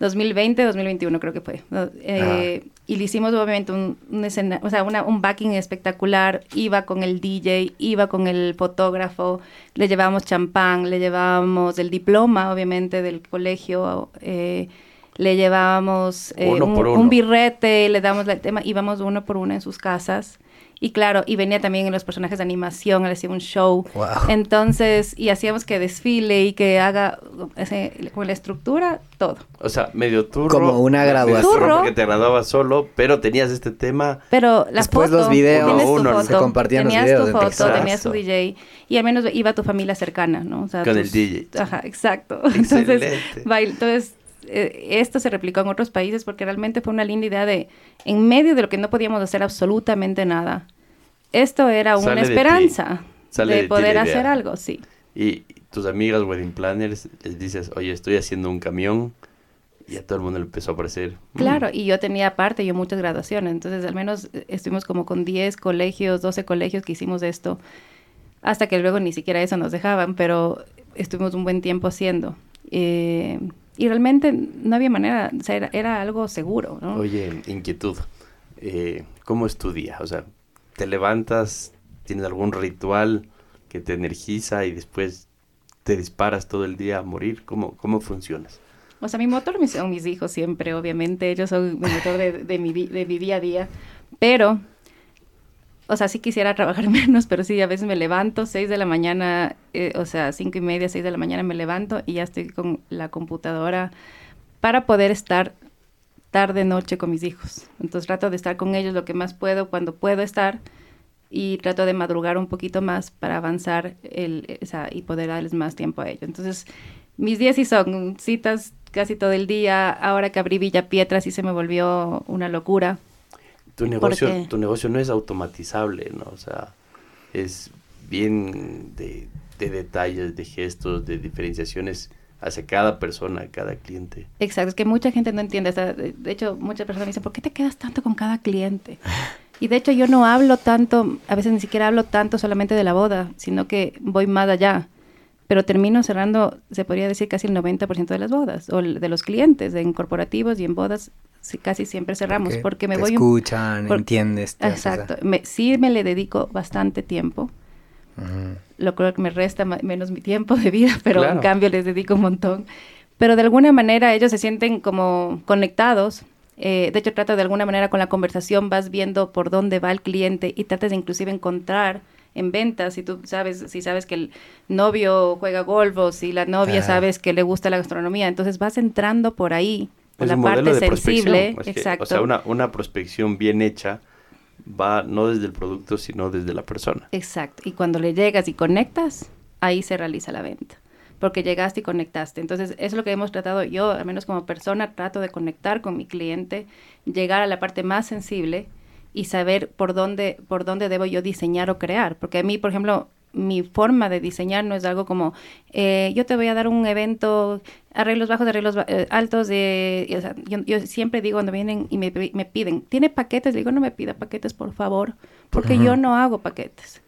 2020, 2021 creo que fue. ¿no? Eh, Y le hicimos obviamente un, un escena, o sea, una- un backing espectacular. Iba con el DJ, iba con el fotógrafo, le llevábamos champán, le llevábamos el diploma, obviamente, del colegio. eh, le llevábamos eh, Uno un, por un birrete, le damos el tema, íbamos uno por uno en sus casas. Y claro, y venía también en los personajes de animación, él hacía un show. Wow. Entonces, y hacíamos que desfile y que haga ese, con la estructura, todo. O sea, medio turro. Como una graduación. turro. Porque te graduabas solo, pero tenías este tema. Pero la Después foto, los videos tu uno, foto, se compartían los tenías videos tu de foto, Texas. tenías tu DJ y al menos iba tu familia cercana, ¿no? O sea, Con el DJ. Ajá, exacto. Entonces, Excelente. bail- entonces eh, esto se replicó en otros países porque realmente fue una linda idea de, en medio de lo que no podíamos hacer absolutamente nada, esto era una Sale de ti. esperanza Sale de, de ti poder hacer algo, sí. Y tus amigas wedding planners les dices, oye, estoy haciendo un camión. Y a todo el mundo le empezó a aparecer. Claro, y yo tenía aparte, yo muchas graduaciones, entonces al menos eh, estuvimos como con 10 colegios, 12 colegios que hicimos esto. hasta que luego ni siquiera eso nos dejaban, pero estuvimos un buen tiempo haciendo. Eh, y realmente no había manera, o sea, era, algo seguro. ¿no? Oye, inquietud, eh, ¿cómo es tu día? O sea, ¿te levantas, tienes algún ritual que te energiza y después te disparas todo el día a morir? ¿Cómo, cómo funcionas? O sea, mi motor son mis hijos siempre, obviamente. Ellos son mi motor de, mi, de mi día a día. Pero o sea, sí quisiera trabajar menos, pero sí, a veces me levanto, seis de la mañana, eh, o sea, cinco y media, seis de la mañana me levanto y ya estoy con la computadora para poder estar tarde, noche con mis hijos. Entonces trato de estar con ellos lo que más puedo, cuando puedo estar, y trato de madrugar un poquito más para avanzar el, o sea, y poder darles más tiempo a ellos. Entonces, mis días sí son citas casi todo el día. Ahora que abrí Villa Pietra sí se me volvió una locura tu negocio, tu negocio no es automatizable, ¿no? O sea, es bien de, detalles, de gestos, de diferenciaciones hacia cada persona, cada cliente. Exacto, es que mucha gente no entiende. de hecho, muchas personas me dicen, ¿por qué te quedas tanto con cada cliente? Y de hecho yo no hablo tanto, a veces ni siquiera hablo tanto solamente de la boda, sino que voy más allá. Pero termino cerrando, se podría decir, casi el 90% de las bodas, o de los clientes, en corporativos y en bodas casi siempre cerramos porque me te voy escuchan entiendes exacto me, sí me le dedico bastante tiempo lo creo que me resta menos mi tiempo de vida pero en cambio les dedico un montón. Pero de alguna manera ellos se sienten como conectados. Eh, de hecho trato de alguna manera con la conversación vas viendo por dónde va el cliente y tratas de inclusive encontrar en ventas, si tú sabes, si sabes que el novio juega golf o si la novia sabes que le gusta la gastronomía, entonces vas entrando por ahí es la parte sensible, exacto. o sea, una, una prospección bien hecha va no desde el producto, sino desde la persona. Exacto. Y cuando le llegas y conectas, ahí se realiza la venta. Porque llegaste y conectaste. Entonces, eso es lo que hemos tratado yo, al menos como persona, trato de conectar con mi cliente, llegar a la parte más sensible y saber por dónde, por dónde debo yo diseñar o crear. Porque a mí, por ejemplo, mi forma de diseñar no es algo como, eh, yo te voy a dar un evento, arreglos bajos, arreglos eh, altos, de, yo, siempre digo cuando vienen y me, piden, ¿tiene paquetes? Le digo, no me pida paquetes, por favor, porque yo no hago paquetes.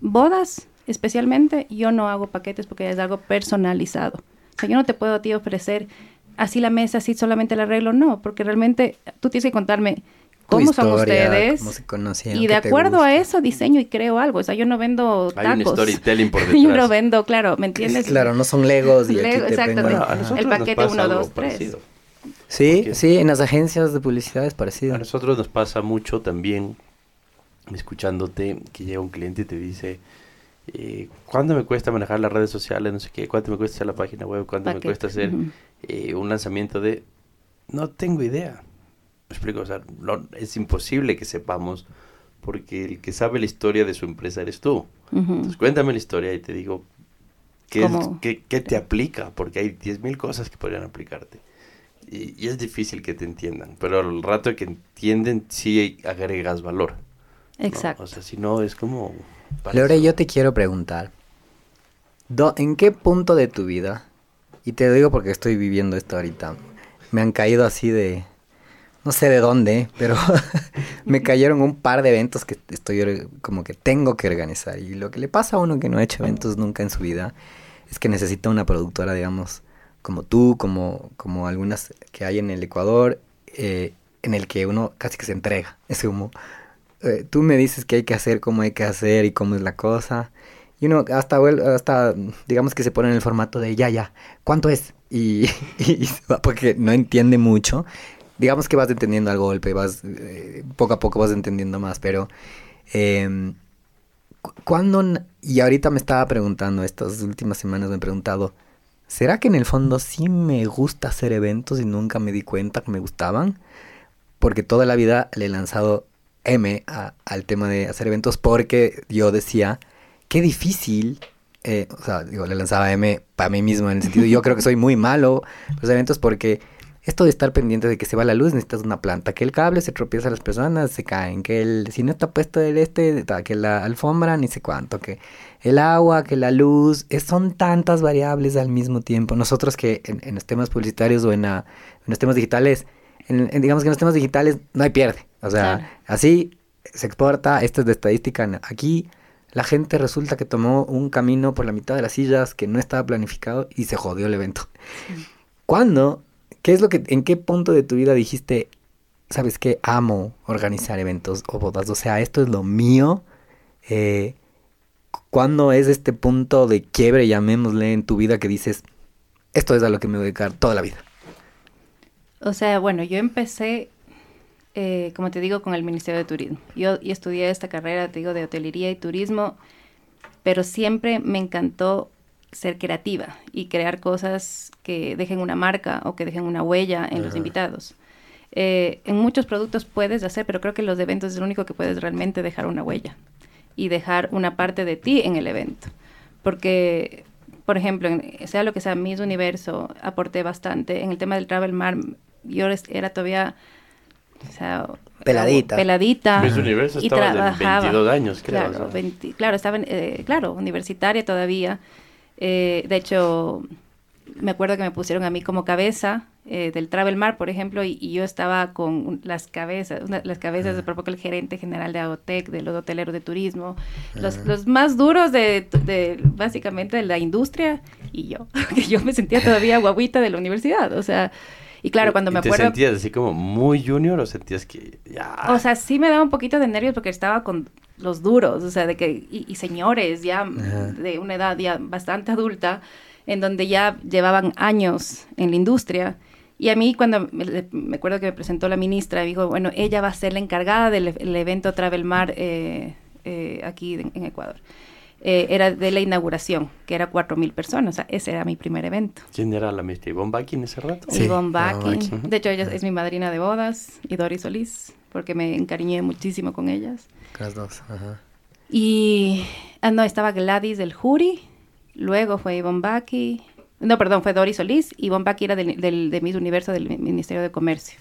Bodas, especialmente, yo no hago paquetes porque es algo personalizado. O sea, yo no te puedo a ti ofrecer así la mesa, así solamente el arreglo, no, porque realmente tú tienes que contarme cómo son ustedes. y de acuerdo a eso diseño y creo algo. O sea, yo no vendo tacos. Hay un storytelling por detrás. yo no vendo, claro, ¿me entiendes? Claro, no son legos y aquí te exacto, el paquete 1, 2, 3. Sí, sí, en las agencias de publicidad es parecido. A nosotros nos pasa mucho también, escuchándote, que llega un cliente y te dice, eh, ¿cuánto me cuesta manejar las redes sociales? No sé qué, ¿cuánto me cuesta hacer la página web? ¿Cuánto me cuesta hacer eh, un lanzamiento de...? No tengo idea explico, o sea, es imposible que sepamos porque el que sabe la historia de su empresa eres tú. Entonces cuéntame la historia y te digo qué, qué, te aplica, porque hay 10.000 cosas que podrían aplicarte. Y, es difícil que te entiendan, pero al rato que entienden sí agregas valor. Exacto. O sea, si no es como... Lore, yo te quiero preguntar, ¿en qué punto de tu vida, y te digo porque estoy viviendo esto ahorita, me han caído así de no sé de dónde, pero me cayeron un par de eventos que estoy como que tengo que organizar. Y lo que le pasa a uno que no ha hecho eventos nunca en su vida es que necesita una productora, digamos, como tú, como, como algunas que hay en el Ecuador, eh, en el que uno casi que se entrega. Es como, eh, tú me dices qué hay que hacer, cómo hay que hacer y cómo es la cosa. Y uno hasta, hasta digamos que se pone en el formato de ya, ya, ¿cuánto es? Y, y porque no entiende mucho digamos que vas entendiendo al golpe, vas eh, poco a poco vas entendiendo más, pero eh, ¿cuándo? Y ahorita me estaba preguntando, estas últimas semanas me he preguntado, ¿será que en el fondo sí me gusta hacer eventos y nunca me di cuenta que me gustaban? Porque toda la vida le he lanzado M al tema de hacer eventos porque yo decía, qué difícil eh, o sea, digo, le lanzaba M para mí mismo en el sentido, yo creo que soy muy malo los eventos porque esto de estar pendiente de que se va la luz, necesitas una planta, que el cable se tropieza a las personas, se caen, que el, si no está puesto el este, que la alfombra, ni sé cuánto, que el agua, que la luz, son tantas variables al mismo tiempo. Nosotros que en, los temas publicitarios o en, los temas digitales, digamos que en los temas digitales no hay pierde. O sea, así se exporta, esto es de estadística aquí, la gente resulta que tomó un camino por la mitad de las sillas que no estaba planificado y se jodió el evento. ¿Cuándo? ¿Qué es lo que, en qué punto de tu vida dijiste, sabes qué, amo organizar eventos o bodas? O sea, esto es lo mío. Eh, ¿Cuándo es este punto de quiebre, llamémosle, en tu vida que dices, esto es a lo que me voy a dedicar toda la vida? O sea, bueno, yo empecé eh, como te digo, con el Ministerio de Turismo. Yo, estudié esta carrera, te digo, de hotelería y turismo, pero siempre me encantó ser creativa y crear cosas que dejen una marca o que dejen una huella en los invitados. Eh, en muchos productos puedes hacer, pero creo que los eventos es lo único que puedes realmente dejar una huella y dejar una parte de ti en el evento. Porque, por ejemplo, sea lo que sea, Miss Universo, aporté bastante. En el tema del Travel Mar, yo era todavía o sea, peladita. Peladita. Miss Universo y estaba trabajaba. 22 años, creo. Claro, claro estaba, eh, claro, universitaria todavía. Eh, de hecho, me acuerdo que me pusieron a mí como cabeza eh, del Travel Mar, por ejemplo, y, yo estaba con las cabezas, las cabezas de propio el gerente general de Agotec, de los hoteleros de turismo, los, los, más duros de, de, básicamente de la industria, y yo, que yo me sentía todavía guaguita de la universidad, o sea, y claro, cuando me ¿Te acuerdo... sentías así como muy junior o sentías que ya... O sea, sí me daba un poquito de nervios porque estaba con los duros, o sea, de que... Y, señores ya de una edad ya bastante adulta, en donde ya llevaban años en la industria. Y a mí cuando me, acuerdo que me presentó la ministra, dijo, bueno, ella va a ser la encargada del evento Travel Mar eh, eh, aquí en Ecuador. Eh, era de la inauguración, que era cuatro mil personas. O sea, ese era mi primer evento. ¿Quién era la maestra? ¿Ivonne Bakin ese rato? Sí, Ivonne Bakin. De hecho, ella es mi madrina de bodas y Doris Solís, porque me encariñé muchísimo con ellas. Las dos, ajá. Y, ah, no, estaba Gladys del Jury, luego fue Ivonne Baki, no, perdón, fue Doris Solís, Ivonne Baki era del, del, de Miss Universo del Ministerio de Comercio.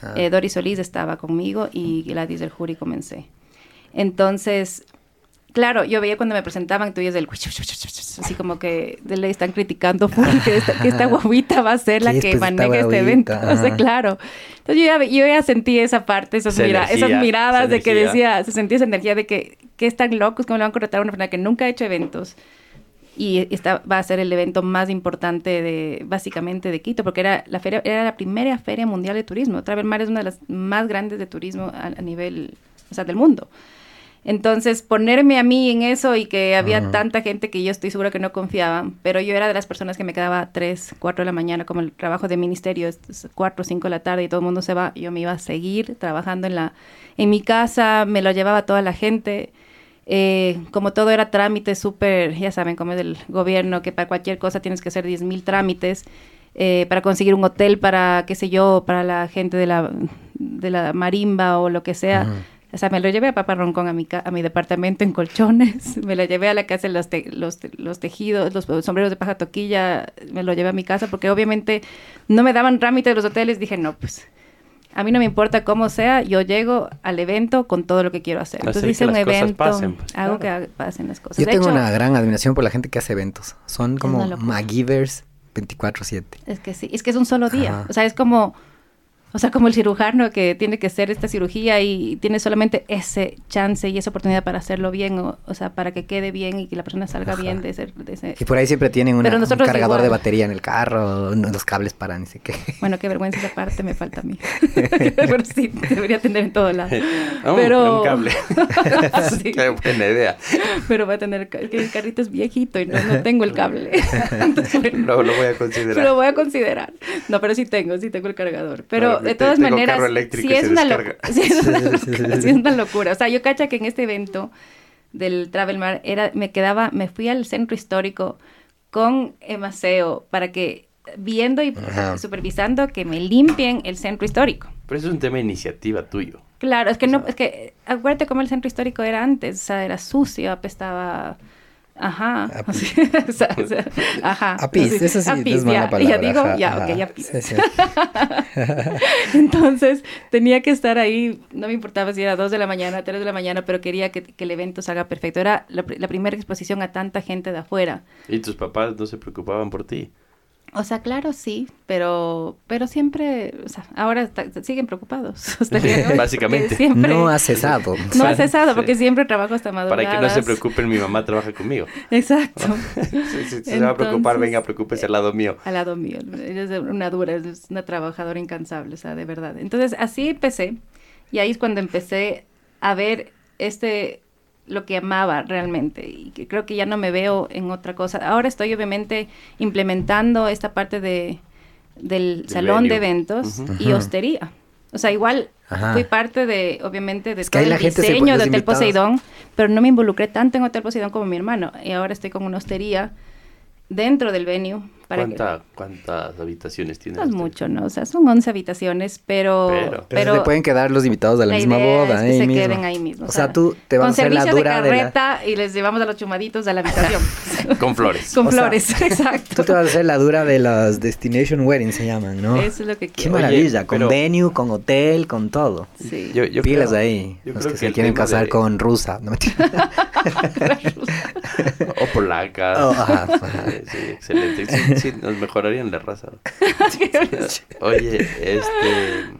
Ah. Eh, Doris Solís estaba conmigo y Gladys del Jury comencé. Entonces, Claro, yo veía cuando me presentaban, tú el así como que le están criticando que esta, que esta guaguita va a ser la que maneje este evento. O sea, claro. Entonces yo ya, yo ya sentí esa parte, esas, esas miradas de que decía, se sentía esa energía de que, que están locos, como le van a contratar a una persona que nunca ha hecho eventos. Y esta va a ser el evento más importante de, básicamente, de Quito, porque era la feria, era la primera feria mundial de turismo. Travel Mar es una de las más grandes de turismo a, a nivel, o sea, del mundo. Entonces, ponerme a mí en eso y que había tanta gente que yo estoy segura que no confiaba, pero yo era de las personas que me quedaba 3, 4 de la mañana, como el trabajo de ministerio es 4, 5 de la tarde y todo el mundo se va, yo me iba a seguir trabajando en, la, en mi casa, me lo llevaba toda la gente. Eh, como todo era trámite súper, ya saben, como es del gobierno, que para cualquier cosa tienes que hacer 10 mil trámites. Eh, para conseguir un hotel para, qué sé yo, para la gente de la, de la marimba o lo que sea. O sea, me lo llevé a Papa Roncón a mi, a mi departamento en colchones, me lo llevé a la casa de los, los, los, tejidos, los sombreros de paja toquilla, me lo llevé a mi casa porque obviamente no me daban trámite de los hoteles. Dije, no, pues a mí no me importa cómo sea, yo llego al evento con todo lo que quiero hacer. Entonces hice un evento, pasen, pues, hago que pasen las cosas. Yo tengo una gran admiración por la gente que hace eventos. Son como McGivers 24/7. Es que sí, es que es un solo día. O sea, es como o sea, como el cirujano que tiene que hacer esta cirugía y tiene solamente ese chance y esa oportunidad para hacerlo bien, o, o sea, para que quede bien y que la persona salga bien de ese, de Y por ahí siempre tienen un cargador de batería en el carro, los cables para ni sé qué. Bueno, qué vergüenza esa parte me falta a mí. Pero sí, debería tener en todo lado. Pero... Un cable. sí. Qué buena idea. Pero va a tener... Que el carrito es viejito y no, no tengo el cable. no, lo voy a considerar. Lo voy a considerar. No, pero sí tengo, sí tengo el cargador. Pero de todas maneras, sí es, una es, una locura. O sea, yo cacha que en este evento del Travel Mar era, me quedaba, me fui al centro histórico con Emaseo para que viendo y supervisando que me limpien el centro histórico. Pero eso es un tema de iniciativa tuyo. Claro, es que no, es que acuérdate cómo el centro histórico era antes, o sea, era sucio, apestaba Ajá. ajá. Apis, eso sí es mala palabra. Ya digo, ya, ok, ya Entonces, tenía que estar ahí, no me importaba si era 2 de la mañana, 3 de la mañana, pero quería que, el evento salga perfecto. Era la, primera exposición a tanta gente de afuera. ¿Y tus papás no se preocupaban por ti? O sea, claro, sí, pero, pero siempre, o sea, ahora siguen preocupados. Básicamente. no ha cesado. No ha cesado, porque siempre trabajo hasta madrugada. Para que no se preocupen, mi mamá trabaja conmigo. Exacto. si, se va a preocupar, venga, preocúpese al lado mío. Al lado mío. Es una dura, es una trabajadora incansable, o sea, de verdad. Entonces, así empecé. Y ahí es cuando empecé a ver este lo que amaba realmente y que creo que ya no me veo en otra cosa. Ahora estoy obviamente implementando esta parte de del salón de eventos y hostería. O sea, igual fui parte de, obviamente, de todo el diseño de Hotel Poseidón, pero no me involucré tanto en Hotel Poseidón como mi hermano. Y ahora estoy con una hostería dentro del venue ¿Cuántas habitaciones tiene? No es mucho, ¿no? O sea, son 11 habitaciones, pero... Pero, se pueden quedar los invitados de la, misma boda. Es que se queden ahí mismo. O sea, tú te vas a hacer la dura de carreta y les llevamos a los chumaditos a la habitación. Con flores. Con flores, exacto. Tú te vas a hacer la dura de las Destination Weddings, se llaman, ¿no? Eso es lo que quiero. Qué maravilla, con venue, con hotel, con todo. Sí. Yo, yo Pilas ahí, los que, se quieren casar con rusa. No o polaca. Oh, sí, excelente. Sí, nos mejoraría en la raza. Oye, este.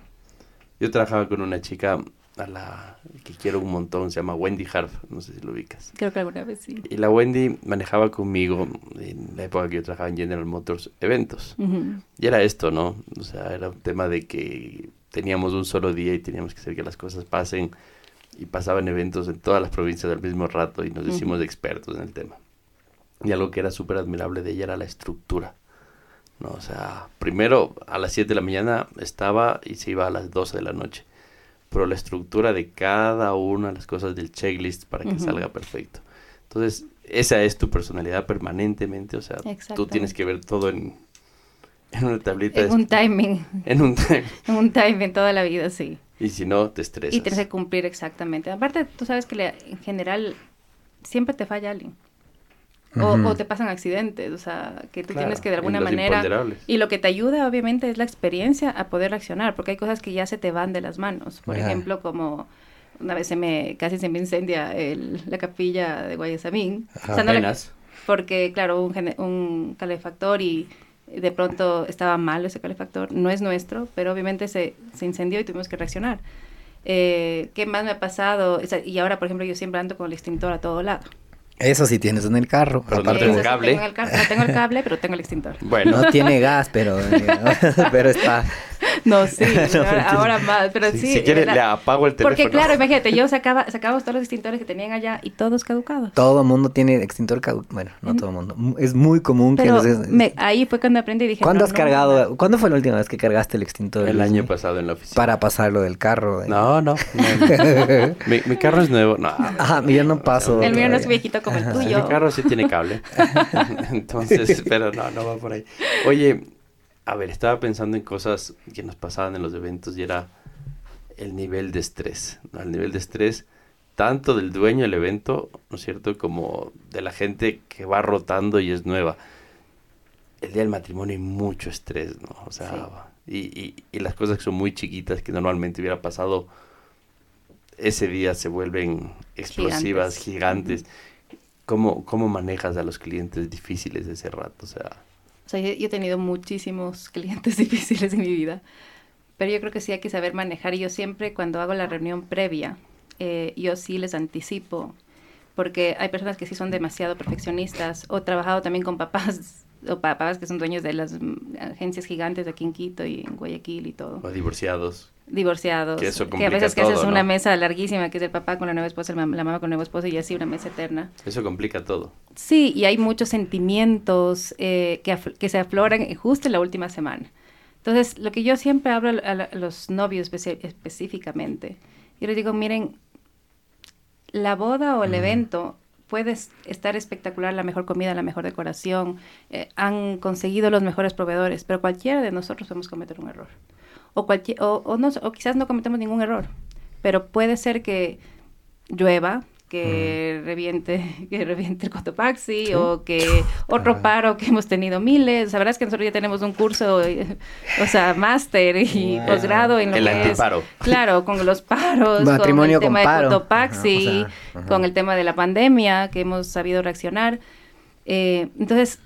Yo trabajaba con una chica a la que quiero un montón, se llama Wendy Harf, no sé si lo ubicas. Creo que alguna vez sí. Y la Wendy manejaba conmigo en la época que yo trabajaba en General Motors eventos. Y era esto, ¿no? O sea, era un tema de que teníamos un solo día y teníamos que hacer que las cosas pasen y pasaban eventos en todas las provincias al mismo rato y nos decimos expertos en el tema. Y algo que era súper admirable de ella era la estructura. ¿no? O sea, primero a las 7 de la mañana estaba y se iba a las 12 de la noche. Pero la estructura de cada una de las cosas del checklist para que salga perfecto. Entonces, esa es tu personalidad permanentemente. O sea, tú tienes que ver todo en, en una tablita. En un timing. En un timing. en un timing toda la vida, sí. Y si no, te estresas. Y tienes que cumplir exactamente. Aparte, tú sabes que en general siempre te falla alguien. O, te pasan accidentes, o sea, que tú tienes que de alguna manera... Y lo que te ayuda, obviamente, es la experiencia a poder reaccionar, porque hay cosas que ya se te van de las manos. Por ejemplo, como una vez se me casi se me incendia el, la capilla de Guayasamín. porque, claro, un, un calefactor y de pronto estaba mal ese calefactor. No es nuestro, pero obviamente se, se incendió y tuvimos que reaccionar. Eh, ¿Qué más me ha pasado? y ahora, por ejemplo, yo siempre ando con el extintor a todo lado. Eso sí tienes en el carro. Pero no tengo cable. no tengo el cable, pero tengo el extintor. Bueno. No tiene gas, pero, pero está, No, sí, ahora, más, pero sí. Si quieres, le apago el teléfono. Porque claro, imagínate, yo sacaba, sacaba todos los extintores que tenían allá y todos caducados. Todo el mundo tiene extintor caducado. Bueno, no todo el mundo. Es muy común que los... ahí fue cuando aprendí y dije... ¿Cuándo has cargado? ¿Cuándo fue la última vez que cargaste el extintor? El año pasado en la oficina. Para pasarlo del carro. No, no. mi, mi, carro es nuevo. No. Ajá, yo no paso. El mío no es viejito como el tuyo. Mi carro sí tiene cable. Entonces, pero no, no va por ahí. Oye, a ver, estaba pensando en cosas que nos pasaban en los eventos y era el nivel de estrés, El nivel de estrés tanto del dueño del evento, ¿no es cierto?, como de la gente que va rotando y es nueva. El día del matrimonio hay mucho estrés, ¿no? O sea, y, y, las cosas que son muy chiquitas que normalmente hubiera pasado ese día se vuelven explosivas, gigantes. ¿Cómo, ¿Cómo manejas a los clientes difíciles de ese rato? O sea... O sea, yo, he tenido muchísimos clientes difíciles en mi vida, pero yo creo que sí hay que saber manejar. Y yo siempre cuando hago la reunión previa, eh, yo sí les anticipo, porque hay personas que sí son demasiado perfeccionistas, o he trabajado también con papás o papás que son dueños de las mm, agencias gigantes aquí en Quito y en Guayaquil y todo. O divorciados divorciados. Que, a veces que haces una mesa larguísima, que es el papá con la nueva esposa, la mamá con la nueva esposa y así una mesa eterna. Eso complica todo. Sí, y hay muchos sentimientos eh, que, que, se afloran justo en la última semana. Entonces, lo que yo siempre hablo a, los novios específicamente, yo les digo, miren, la boda o el evento puede estar espectacular, la mejor comida, la mejor decoración, eh, han conseguido los mejores proveedores, pero cualquiera de nosotros podemos cometer un error o, cualquier, o, no, o quizás no cometemos ningún error, pero puede ser que llueva, que reviente que reviente el Cotopaxi o que otro paro que hemos tenido miles. La verdad es que nosotros ya tenemos un curso, o sea, máster y posgrado en lo el que antiparo. claro, con los paros, Matrimonio con el tema de Cotopaxi, con el tema de la pandemia que hemos sabido reaccionar. Eh, entonces,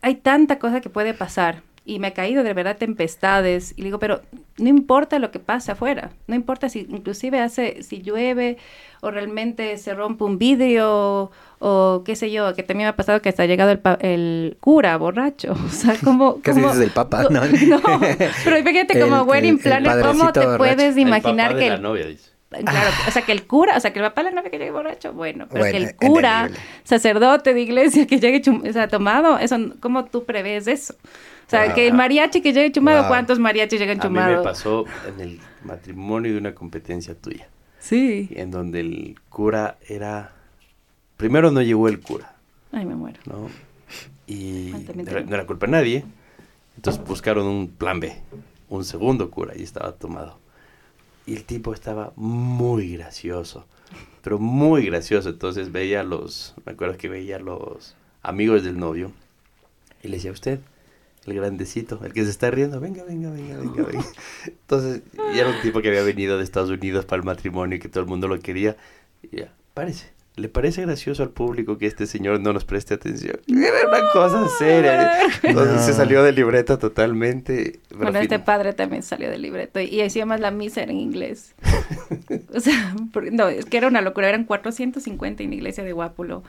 hay tanta cosa que puede pasar y me ha caído de verdad tempestades y digo, pero no importa lo que pase afuera, no importa si inclusive hace, si llueve o realmente se rompe un vidrio o qué sé yo, que también me ha pasado que hasta ha llegado el, el cura borracho, o sea, como... ¿Qué dices del papa? No, no pero fíjate como wedding planner, ¿cómo te puedes imaginar que... La novia, dice. Claro, o sea, que el cura, o sea, que el papá de la novia que llegue borracho, bueno, pero que el cura, sacerdote de iglesia que llegue o sea, tomado, eso, ¿cómo tú prevés eso? O sea, que el mariachi que llegue chumado, ¿cuántos mariachis llegan chumados? A mí me pasó en el matrimonio de una competencia tuya. Sí. En donde el cura era... Primero no llegó el cura. Ay, me muero. ¿no? Y no era, culpa de nadie. Entonces buscaron un plan B, un segundo cura y estaba tomado. Y el tipo estaba muy gracioso, pero muy gracioso. Entonces veía los, me acuerdo que veía los amigos del novio y le decía, usted, el grandecito, el que se está riendo, venga, venga, venga, venga, venga. Entonces, y era un tipo que había venido de Estados Unidos para el matrimonio y que todo el mundo lo quería. Y ya, parece. ¿Le parece gracioso al público que este señor no nos preste atención? Era una cosa seria. Entonces se salió del libreto totalmente. Bueno, este padre también salió del libreto. Y decía más la misa era en inglés. o sea, no, es que era una locura. Eran 450 en la iglesia de Guápulo.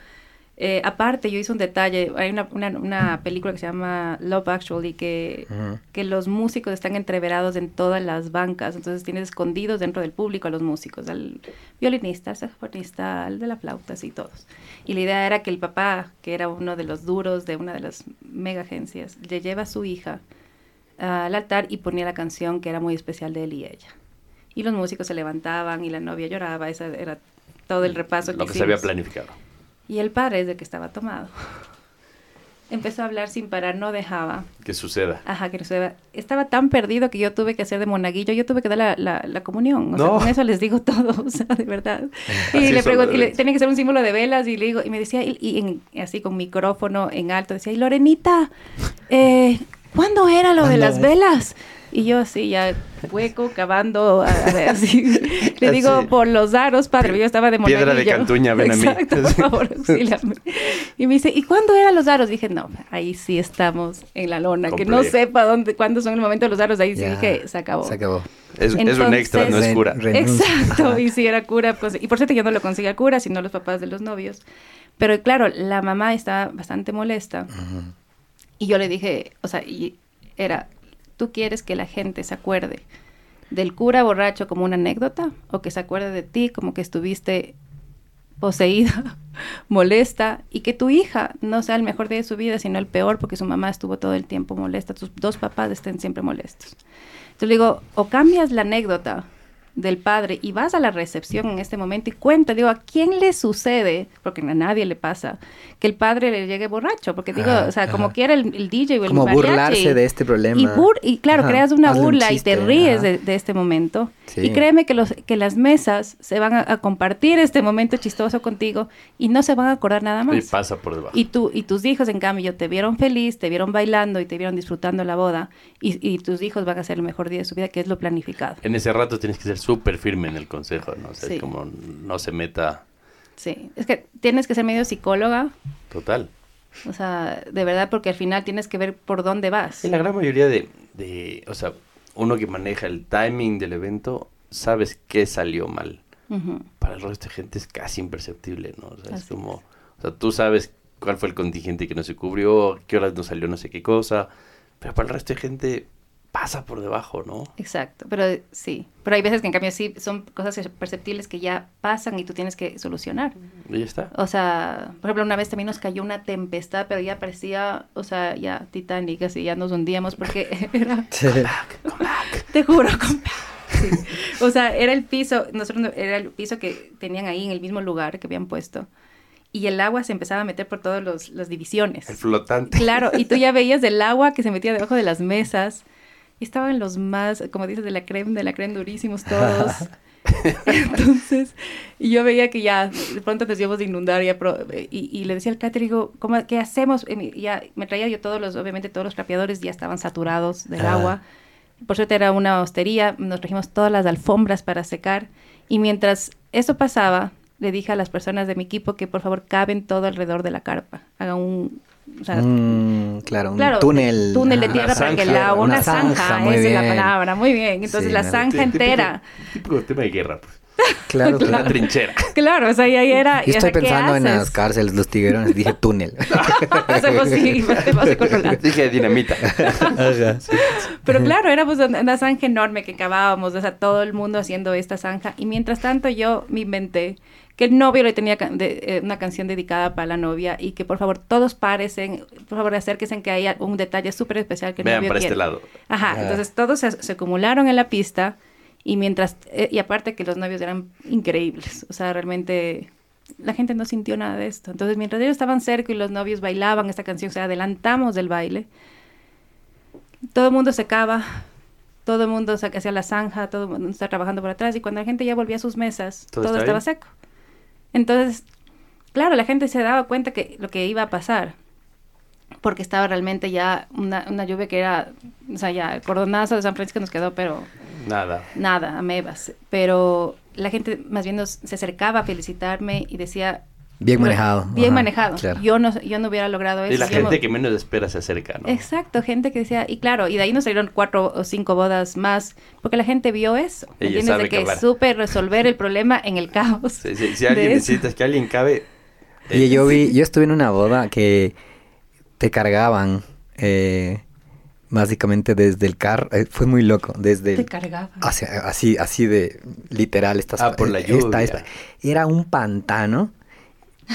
Eh, aparte, yo hice un detalle, hay una, una, película que se llama Love Actually, que, que los músicos están entreverados en todas las bancas, entonces tienes escondidos dentro del público a los músicos, al violinista, al saxofonista, al de la flauta, así todos. Y la idea era que el papá, que era uno de los duros de una de las mega agencias, le lleva a su hija al altar y ponía la canción que era muy especial de él y ella. Y los músicos se levantaban y la novia lloraba, ese era todo el repaso. Lo que se había planificado. Y el padre, desde que estaba tomado, empezó a hablar sin parar, no dejaba. Que suceda. Ajá, que suceda. Estaba tan perdido que yo tuve que hacer de monaguillo, yo tuve que dar la, la, la comunión. O sea, con eso les digo todo, o sea, de verdad. y le pregunto, y le, tenía que ser un símbolo de velas, y le digo, y me decía, y, así con micrófono en alto, decía, y Lorenita, eh, ¿cuándo era lo de las velas? Y yo así, ya hueco, cavando, a, ver, así. Le digo, por los aros, padre, yo estaba de Piedra de Cantuña, ven a mí. por favor, Y me dice, ¿y cuándo eran los aros? Dije, no, ahí sí estamos en la lona, que no sepa dónde, cuándo son el momento de los aros, ahí sí dije, se acabó. Se acabó. Es, un extra, no es cura. Exacto, y si era cura, pues, y por cierto yo no lo conseguía cura, sino los papás de los novios. Pero claro, la mamá estaba bastante molesta. Y yo le dije, o sea, y era, ¿Tú quieres que la gente se acuerde del cura borracho como una anécdota o que se acuerde de ti como que estuviste poseída, molesta y que tu hija no sea el mejor día de su vida, sino el peor porque su mamá estuvo todo el tiempo molesta, tus dos papás estén siempre molestos. Entonces digo, o cambias la anécdota del padre y vas a la recepción en este momento y cuenta, digo, ¿a quién le sucede? Porque a nadie le pasa que el padre le llegue borracho, porque digo, o sea, como quiera el, el, DJ o el Como burlarse de este problema. Y, y claro, creas una burla y te ríes de, este momento. Y créeme que, los, que las mesas se van a, compartir este momento chistoso contigo y no se van a acordar nada más. Y pasa por debajo. Y, tú, y tus hijos, en cambio, te vieron feliz, te vieron bailando y te vieron disfrutando la boda y, y tus hijos van a ser el mejor día de su vida, que es lo planificado. En ese rato tienes que ser súper firme en el consejo, ¿no? O sea, como no se meta... Sí, es que tienes que ser medio psicóloga. Total. O sea, de verdad, porque al final tienes que ver por dónde vas. En la gran mayoría de, de o sea, uno que maneja el timing del evento, sabes qué salió mal. Para el resto de gente es casi imperceptible, ¿no? O sea, es como, o sea, tú sabes cuál fue el contingente que no se cubrió, qué horas no salió no sé qué cosa, pero para el resto de gente pasa por debajo, ¿no? Exacto, pero sí, pero hay veces que en cambio sí son cosas perceptibles que ya pasan y tú tienes que solucionar. Y ya está. O sea, por ejemplo, una vez también nos cayó una tempestad, pero ya parecía, o sea, ya Titanic, así ya nos hundíamos porque era... come back, come back. Te juro, come back. O sea, era el piso, nosotros era el piso que tenían ahí en el mismo lugar que habían puesto y el agua se empezaba a meter por todas las divisiones. El flotante. Claro, y tú ya veías el agua que se metía debajo de las mesas estaban los más, como dices, de la creme, de la creme durísimos todos. Entonces, y yo veía que ya, de pronto nos íbamos a inundar y, y, le decía al cáter, digo, ¿cómo, ¿qué hacemos? Y ya me traía yo todos los, obviamente todos los trapeadores ya estaban saturados del agua. Por suerte era una hostería, nos trajimos todas las alfombras para secar. Y mientras eso pasaba, le dije a las personas de mi equipo que por favor caben todo alrededor de la carpa, hagan un O sea, mm, claro, un túnel. Túnel de tierra para que el agua, una, zanja, esa es la palabra, muy bien. Entonces la zanja entera. Típico, tema de guerra, pues. Claro, claro. Una trinchera. Claro, o sea, ahí era. Yo estoy pensando en las cárceles, los tiguerones, dije túnel. Dije dinamita. Pero claro, éramos una zanja enorme que cavábamos, o sea, todo el mundo haciendo esta zanja. Y mientras tanto yo me inventé que el novio le tenía eh, una canción dedicada para la novia y que por favor todos parecen, por favor acérquense que hay un detalle súper especial que el Vean novio para este lado. Ajá, entonces todos se, acumularon en la pista y mientras, eh, y aparte que los novios eran increíbles, o sea, realmente la gente no sintió nada de esto. Entonces mientras ellos estaban cerca y los novios bailaban esta canción, o sea, adelantamos del baile, todo el mundo secaba, todo el mundo hacía la zanja, todo el mundo estaba trabajando por atrás y cuando la gente ya volvía a sus mesas, todo, estaba seco. Entonces, claro, la gente se daba cuenta que lo que iba a pasar, porque estaba realmente ya una, una lluvia que era, o sea, ya el cordonazo de San Francisco nos quedó, pero... Nada. Nada, amebas. Pero la gente más bien nos, se acercaba a felicitarme y decía, Bien manejado. Bien manejado. Yo, no, yo no hubiera logrado eso. Y la gente que menos espera se acerca, ¿no? Exacto, gente que decía, y claro, y de ahí nos salieron cuatro o cinco bodas más, porque la gente vio eso. ¿Entiendes? De que, supe resolver el problema en el caos. si alguien necesita que alguien cabe. Y yo vi, yo estuve en una boda que te cargaban, eh, básicamente desde el carro, eh, fue muy loco, desde... Te cargaban. así, así de literal, estas, ah, por la lluvia. era un pantano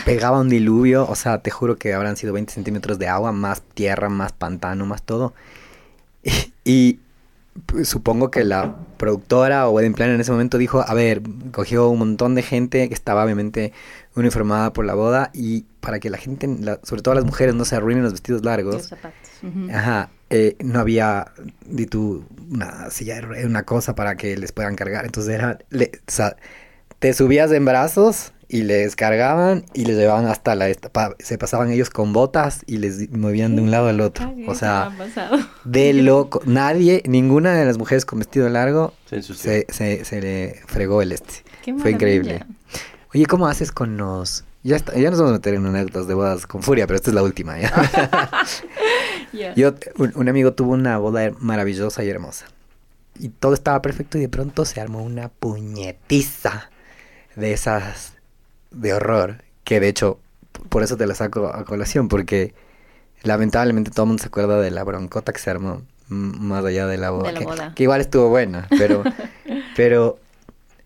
pegaba un diluvio, o sea, te juro que habrán sido 20 centímetros de agua, más tierra, más pantano, más todo. Y, pues, supongo que la productora o Wedding Planner en ese momento dijo, a ver, cogió un montón de gente que estaba obviamente uniformada por la boda y para que la gente, sobre todo las mujeres, no se arruinen los vestidos largos. Ajá, eh, no había, di tú, una silla, una cosa para que les puedan cargar. Entonces era, o sea, te subías en brazos y les cargaban y les llevaban hasta la se pasaban ellos con botas y les movían de un lado al otro. o sea, de loco. Nadie, ninguna de las mujeres con vestido largo se, se, le fregó el este. Fue increíble. Oye, ¿cómo haces con los ya, ya nos vamos a meter en anécdotas de bodas con furia, pero esta es la última. Yo, un, amigo tuvo una boda maravillosa y hermosa. Y todo estaba perfecto y de pronto se armó una puñetiza de esas de horror, que de hecho, por eso te la saco a colación, porque lamentablemente todo el mundo se acuerda de la broncota que se armó más allá de la boda. que, igual estuvo buena, pero, pero,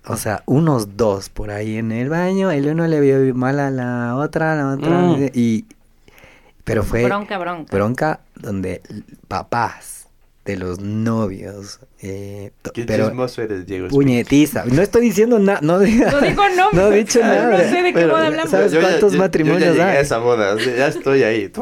o sea, unos dos por ahí en el baño, el uno le vio mal a la otra, la otra, mm. y, pero fue bronca, bronca. Bronca donde papás de los novios. Eh, Qué pero eres, Diego. Puñetiza. No estoy diciendo nada. No, no digo nombres. No he dicho nada. No sé de qué boda hablamos. ¿Sabes cuántos matrimonios yo ya hay? a esa boda. Ya estoy ahí.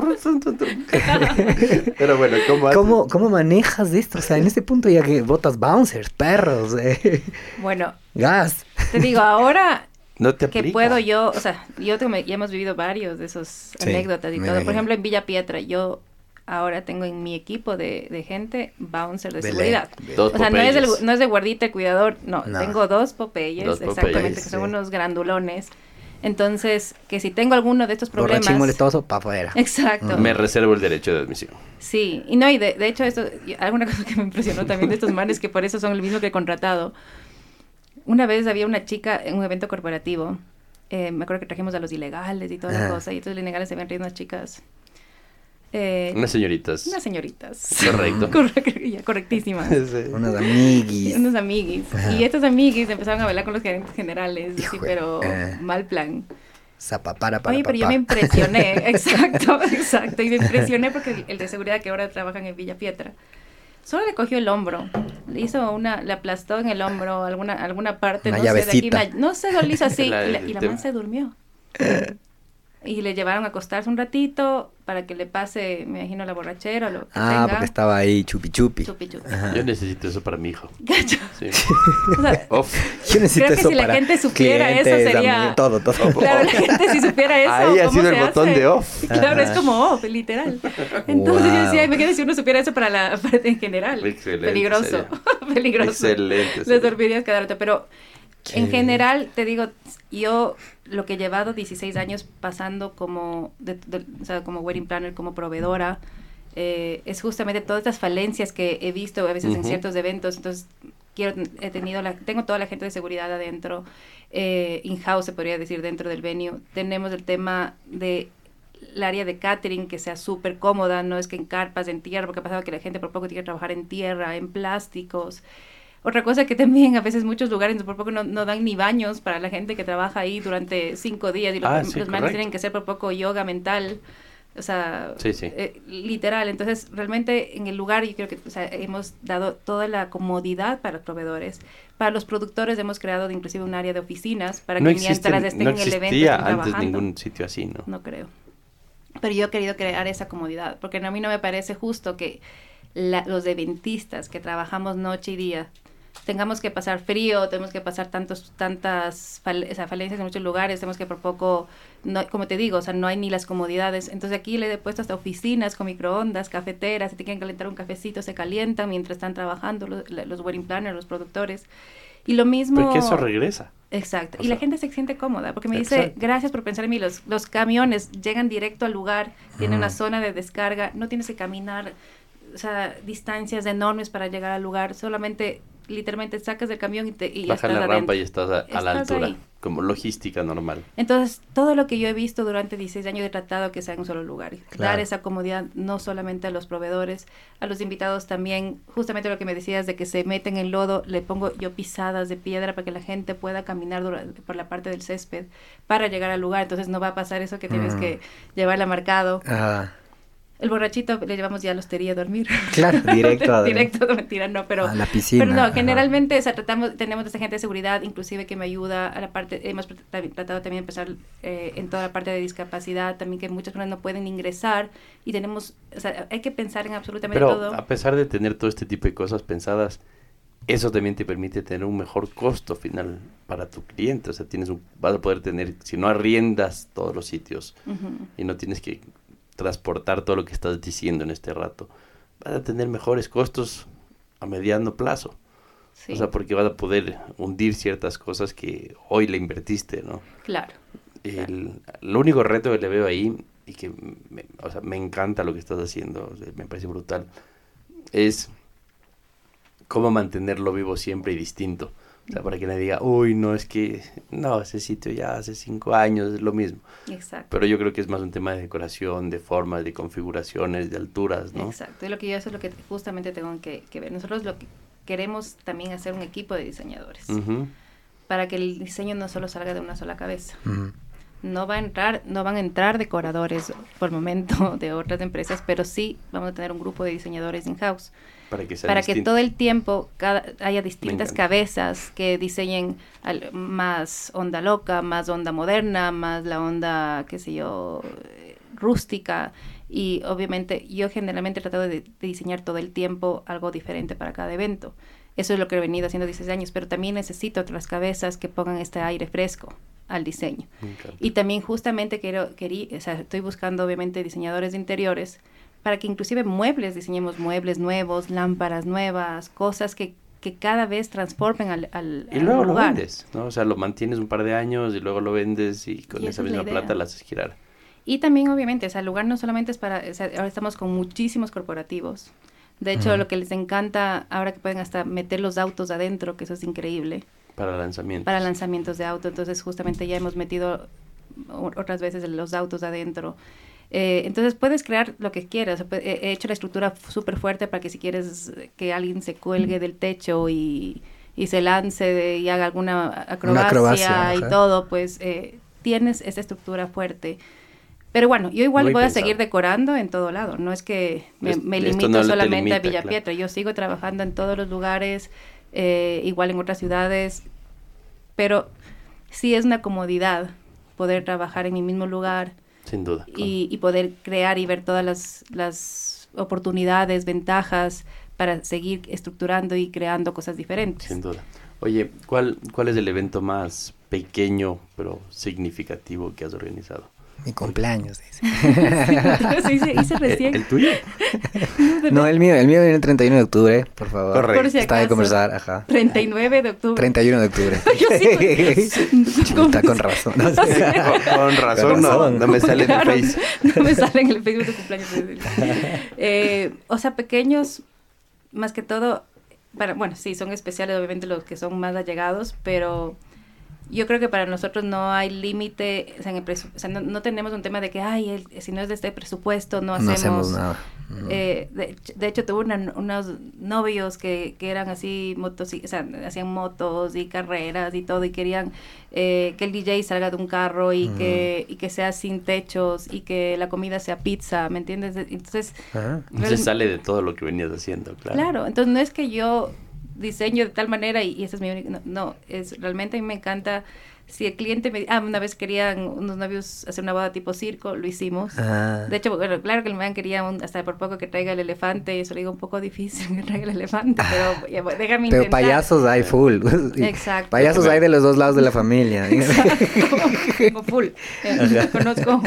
pero bueno, ¿cómo, ¿Cómo, ¿Cómo manejas esto? O sea, en este punto ya que botas bouncers, perros. Eh. Bueno. Gas. Te digo, ahora no te que puedo yo, o sea, yo tengo, ya hemos vivido varios de esos anécdotas y todo. Por ejemplo, en Villa Pietra, yo ahora tengo en mi equipo de, de gente bouncer de seguridad. Dos o sea, no es, no es, de guardita el cuidador, no, tengo dos Popeyes, exactamente, que son unos grandulones. Entonces, que si tengo alguno de estos problemas... Borrachín molestoso, para afuera. Exacto. Me reservo el derecho de admisión. Sí, y no, y de, de hecho, esto, alguna cosa que me impresionó también de estos manes, que por eso son el mismo que he contratado. Una vez había una chica en un evento corporativo, eh, me acuerdo que trajimos a los ilegales y toda la cosa, y entonces los ilegales se habían reído unas chicas eh, unas señoritas. Unas señoritas. Correcto. correctísimas. Unas amiguis. Unos amiguis. Y estos amiguis empezaron a bailar con los gerentes generales, sí, pero eh. mal plan. Zapapara para Oye, pero yo me impresioné, exacto, exacto, y me impresioné porque el, de seguridad que ahora trabajan en Villa Pietra, solo le cogió el hombro, le hizo una, le aplastó en el hombro alguna, alguna parte, no sé, de aquí, no sé, lo hizo así, y la, y la man se durmió. Y le llevaron a acostarse un ratito para que le pase, me imagino, la borrachera o lo que ah, porque estaba ahí chupi chupi. chupi, chupi. Yo necesito eso para mi hijo. Sí. o sea, Yo necesito creo que si la gente supiera eso sería... todo, todo. Claro, la gente si supiera eso, Ahí ha sido el botón de off. Claro, es como off, literal. Entonces yo decía, imagínate si uno supiera eso para la parte en general. Excelente. Peligroso. Peligroso. Excelente. Les dormirías cada rato, pero... En general, te digo, yo lo que he llevado 16 años pasando como, o sea, como wedding planner, como proveedora, eh, es justamente todas estas falencias que he visto a veces en ciertos eventos. Entonces, quiero, he tenido la, tengo toda la gente de seguridad adentro, eh, in-house se podría decir dentro del venue. Tenemos el tema de el área de catering que sea súper cómoda, no es que en carpas, en tierra, porque ha pasado que la gente por poco tiene que trabajar en tierra, en plásticos. Otra cosa que también a veces muchos lugares por poco no, no dan ni baños para la gente que trabaja ahí durante cinco días y los, ah, manes tienen que hacer por poco yoga mental. O sea, eh, literal. Entonces, realmente en el lugar yo creo que hemos dado toda la comodidad para los proveedores. Para los productores hemos creado inclusive un área de oficinas para que mientras estén en el evento estén antes ningún sitio así, ¿no? No creo. Pero yo he querido crear esa comodidad, porque a mí no me parece justo que los eventistas que trabajamos noche y día tengamos que pasar frío, tenemos que pasar tantos, tantas falencias en muchos lugares, tenemos que por poco, no, como te digo, o sea, no hay ni las comodidades. Entonces aquí le he puesto hasta oficinas con microondas, cafeteras, si te quieren calentar un cafecito, se calientan mientras están trabajando los, los wedding planners, los productores. Y lo mismo... Porque eso regresa. Exacto. y la gente se siente cómoda porque me dice, gracias por pensar en mí. Los, los camiones llegan directo al lugar, tienen una zona de descarga, no tienes que caminar, o sea, distancias enormes para llegar al lugar. Solamente literalmente sacas del camión y, te, y Bajas la rampa y estás a, la altura, como logística normal. Entonces, todo lo que yo he visto durante 16 años he tratado que sea en un solo lugar. Dar esa comodidad no solamente a los proveedores, a los invitados también, justamente lo que me decías de que se meten en lodo, le pongo yo pisadas de piedra para que la gente pueda caminar por la parte del césped para llegar al lugar. Entonces, no va a pasar eso que tienes mm. que llevarla marcado. Ah el borrachito le llevamos ya a la hostería a dormir. Claro, directo a Directo, mentira, no, pero... A la piscina. Pero no, generalmente, o sea, tratamos, tenemos esa gente de seguridad, inclusive que me ayuda a la parte, hemos tratado también de empezar eh, en toda la parte de discapacidad, también que muchas personas no pueden ingresar y tenemos, o sea, hay que pensar en absolutamente pero, todo. a pesar de tener todo este tipo de cosas pensadas, eso también te permite tener un mejor costo final para tu cliente. O sea, tienes un, vas a poder tener, si no arriendas todos los sitios y no tienes que transportar todo lo que estás diciendo en este rato, vas a tener mejores costos a mediano plazo. O sea, porque vas a poder hundir ciertas cosas que hoy le invertiste, ¿no? Claro. El, único reto que le veo ahí, y que me, o sea, me encanta lo que estás haciendo, me parece brutal, es cómo mantenerlo vivo siempre y distinto. O sea, para que nadie diga, uy, no, es que, no, ese sitio ya hace cinco años es lo mismo. Exacto. Pero yo creo que es más un tema de decoración, de formas, de configuraciones, de alturas, ¿no? Exacto. Y lo que yo eso es lo que justamente tengo que, ver. Nosotros lo que queremos también hacer un equipo de diseñadores. Para que el diseño no solo salga de una sola cabeza. No va a entrar, no van a entrar decoradores por el momento de otras empresas, pero sí vamos a tener un grupo de diseñadores in-house para que, todo el tiempo haya distintas cabezas que diseñen más onda loca, más onda moderna, más la onda, qué sé yo, rústica. Y obviamente yo generalmente he tratado de, diseñar todo el tiempo algo diferente para cada evento. Eso es lo que he venido haciendo 16 años, pero también necesito otras cabezas que pongan este aire fresco al diseño. Y también justamente quiero, quería, o sea, estoy buscando obviamente diseñadores de interiores para que inclusive muebles, diseñemos muebles nuevos, lámparas nuevas, cosas que, que cada vez transformen al, al Y luego lo vendes, ¿no? O sea, lo mantienes un par de años y luego lo vendes y con esa, misma plata la haces girar. Y también, obviamente, o sea, el lugar no solamente es para, o sea, ahora estamos con muchísimos corporativos. De hecho, lo que les encanta, ahora que pueden hasta meter los autos adentro, que eso es increíble. Para lanzamientos. Para lanzamientos de auto. Entonces, justamente ya hemos metido otras veces los autos adentro. Eh, entonces puedes crear lo que quieras. He hecho la estructura súper fuerte para que si quieres que alguien se cuelgue del techo y, se lance y haga alguna acrobacia, y todo, pues eh, tienes esa estructura fuerte. Pero bueno, yo igual voy a seguir decorando en todo lado. No es que me, limito solamente a Villa Pietra. Yo sigo trabajando en todos los lugares, eh, igual en otras ciudades. Pero sí es una comodidad poder trabajar en mi mismo lugar, sin duda. Y, poder crear y ver todas las, las oportunidades, ventajas para seguir estructurando y creando cosas diferentes. Sin duda. Oye, ¿cuál, cuál es el evento más pequeño pero significativo que has organizado? Mi cumpleaños, dice. sí, hice recién. ¿El, tuyo? No, el mío, el mío viene el 31 de octubre, por favor. Correcto. Por si Está de conversar, ajá. 39 de octubre. 31 de octubre. Chuta, con razón. No, con, con, razón, no, no me sale en el Face. No me sale en el Facebook de cumpleaños. eh, o sea, pequeños, más que todo, para, bueno, sí, son especiales obviamente los que son más allegados, pero yo creo que para nosotros no hay límite, o sea, o sea no, no, tenemos un tema de que, ay, el, si no es de este presupuesto, no hacemos, no hacemos nada. Eh, de, de, hecho, tuve una, unos novios que, que eran así, motos, o sea, hacían motos y carreras y todo, y querían eh, que el DJ salga de un carro y, mm. que, y que sea sin techos y que la comida sea pizza, ¿me entiendes? Entonces... Entonces sale de todo lo que venías haciendo, claro. Claro, entonces no es que yo diseño de tal manera y, y esa es mi única... No, no, es realmente a mí me encanta si el cliente me... Ah, una vez querían unos novios hacer una boda tipo circo, lo hicimos. Ah. De hecho, bueno, claro que el man quería un, hasta por poco que traiga el elefante, y eso le digo un poco difícil que traiga el elefante, pero ya, déjame Pero payasos hay full. Exacto. Payasos hay de los dos lados de la familia. Exacto. Como full. Eh, conozco.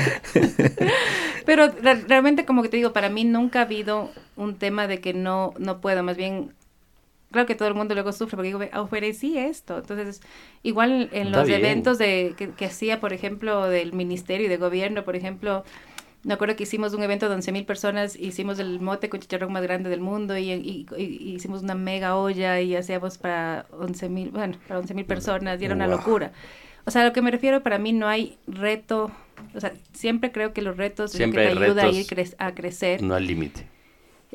pero realmente, como que te digo, para mí nunca ha habido un tema de que no, no puedo, más bien claro que todo el mundo luego sufre porque digo, ofrecí esto. Entonces, igual en los eventos de, que, hacía, por ejemplo, del ministerio y de gobierno, por ejemplo, me acuerdo que hicimos un evento de 11.000 personas, hicimos el mote con chicharrón más grande del mundo y, y, hicimos una mega olla y hacíamos para 11.000, bueno, para 11.000 personas y era una locura. O sea, a lo que me refiero, para mí no hay reto, o sea, siempre creo que los retos siempre que te ayuda a ir a crecer. No hay límite.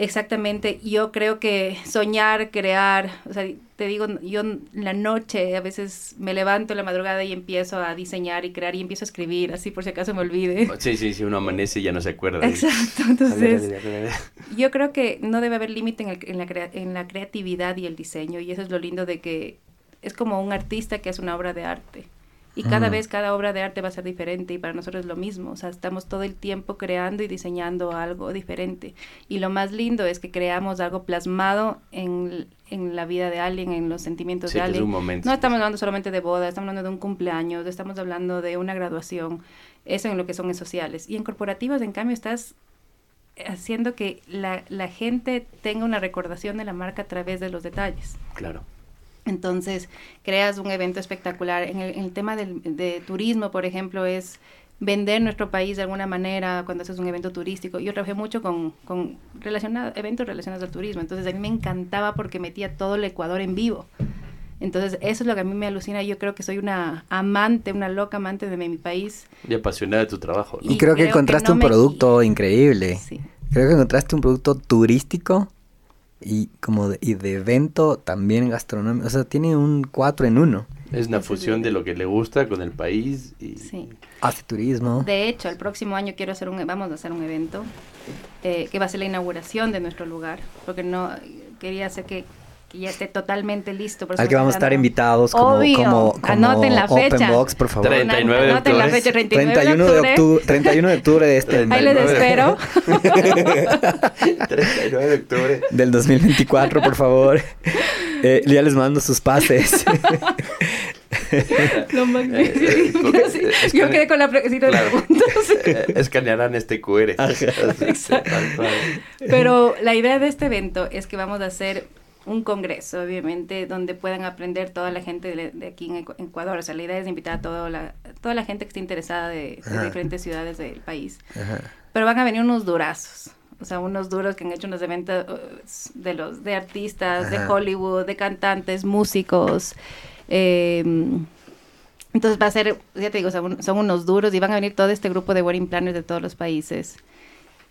Exactamente, yo creo que soñar, crear, o sea, te digo, yo en la noche a veces me levanto en la madrugada y empiezo a diseñar y crear y empiezo a escribir, así por si acaso me olvide. Oh, sí, sí, sí, uno amanece y ya no se acuerda. Exacto, entonces yo creo que no debe haber límite en, en, la en la creatividad y el diseño y eso es lo lindo de que es como un artista que hace una obra de arte. Y cada vez, cada obra de arte va a ser diferente y para nosotros es lo mismo. O sea, estamos todo el tiempo creando y diseñando algo diferente. Y lo más lindo es que creamos algo plasmado en, en la vida de alguien, en los sentimientos de alguien. No estamos hablando solamente de boda, estamos hablando de un cumpleaños, estamos hablando de una graduación. Eso en lo que son sociales. Y en corporativos, en cambio, estás haciendo que la, la gente tenga una recordación de la marca a través de los detalles. Claro. Entonces, creas un evento espectacular. En el, tema del, de turismo, por ejemplo, es vender nuestro país de alguna manera cuando haces un evento turístico. Yo trabajé mucho con, con eventos relacionados al turismo, entonces a mí me encantaba porque metía todo el Ecuador en vivo. Entonces, eso es lo que a mí me alucina. Yo creo que soy una amante, una loca amante de mi, país. Y apasionada de tu trabajo. Y, creo, que encontraste un producto increíble. Sí. Creo que encontraste un producto turístico y como de, y de evento también gastronómico. O sea, tiene un cuatro en uno. Es una fusión de lo que le gusta con el país y hace turismo. De hecho, el próximo año quiero hacer un, vamos a hacer un evento eh, que va a ser la inauguración de nuestro lugar, porque no quería hacer que que ya esté totalmente listo. Al que vamos a estar invitados como, como, Anoten la fecha. Open Box, por favor. 39 de octubre. la fecha, 31 de octubre. 31 de octubre de este Ahí les espero. 39 de octubre. Del 2024, por favor. Eh, ya les mando sus pases. Lo magnífico. Eh, Yo quedé con la pregunta claro. Eh, escanearán este QR. Pero la idea de este evento es que vamos a hacer un congreso, obviamente, donde puedan aprender toda la gente de, aquí en Ecuador. O sea, la idea es invitar a toda la, toda la gente que esté interesada de, diferentes ciudades del país. Pero van a venir unos durazos. O sea, unos duros que han hecho unos eventos uh, de los de artistas, de Hollywood, de cantantes, músicos. Em, entonces va a ser, ya te digo, son unos duros y van a venir todo este grupo de wedding planners de todos los países.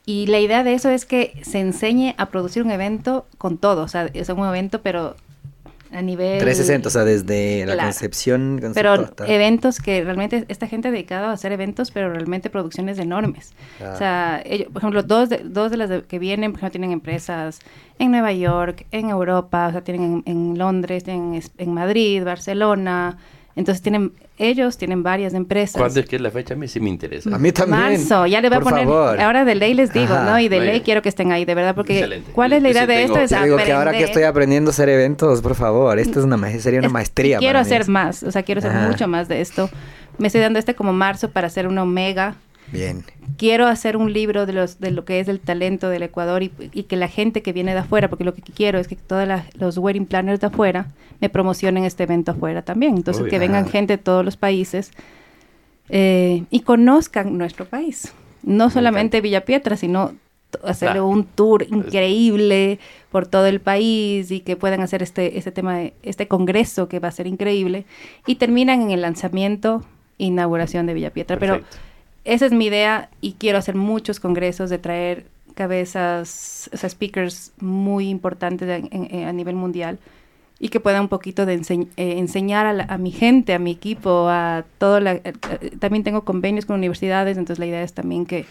Y la idea de eso es que se enseñe a producir un evento con todo, o sea, es un evento pero a nivel... 360, o sea, desde la concepción... Pero eventos que realmente esta gente dedicada a hacer eventos, pero realmente producciones enormes. O sea, ellos, por ejemplo, dos de, dos de las que vienen, por ejemplo, tienen empresas en Nueva York, en Europa, o sea, tienen en, en Londres, tienen en Madrid, Barcelona, entonces tienen, ellos tienen varias empresas. ¿Cuándo es que es la fecha? A mí sí me interesa. A mí también. Marzo, ya le voy a poner. Ahora de ley les digo, ¿no? Y de ley quiero que estén ahí, de verdad, porque ¿cuál es la idea de esto? Es digo que ahora que estoy aprendiendo a hacer eventos, por favor, esto es una sería una maestría. Quiero hacer más, o sea, quiero hacer mucho más de esto. Me estoy dando este como marzo para hacer una omega Bien. Quiero hacer un libro de, los, de lo que es el talento del Ecuador y, que la gente que viene de afuera, porque lo que quiero es que todos los wedding planners de afuera me promocionen este evento afuera también. Entonces, que vengan gente de todos los países eh, y conozcan nuestro país. No solamente Villa Pietra, sino hacerle un tour increíble por todo el país y que puedan hacer este, este tema, de, este congreso que va a ser increíble y terminan en el lanzamiento, inauguración de Villa Pietra. Pero esa es mi idea y quiero hacer muchos congresos de traer cabezas, o sea, speakers muy importantes a, nivel mundial y que puedan un poquito de eh, enseñar a, mi gente, a mi equipo, a todo la... Eh, también tengo convenios con universidades, entonces la idea es también que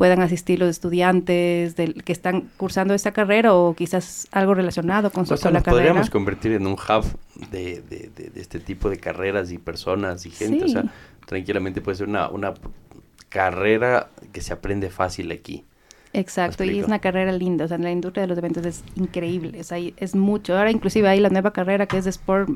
puedan asistir los estudiantes del, que están cursando esta carrera o quizás algo relacionado con, su, la carrera. podríamos convertir en un hub de, de, este tipo de carreras y personas y gente. O sea, tranquilamente puede ser una, una carrera que se aprende fácil aquí. Exacto, y es una carrera linda, o sea, la industria de los eventos es increíble, o sea, es mucho. Ahora inclusive hay la nueva carrera que es de Sport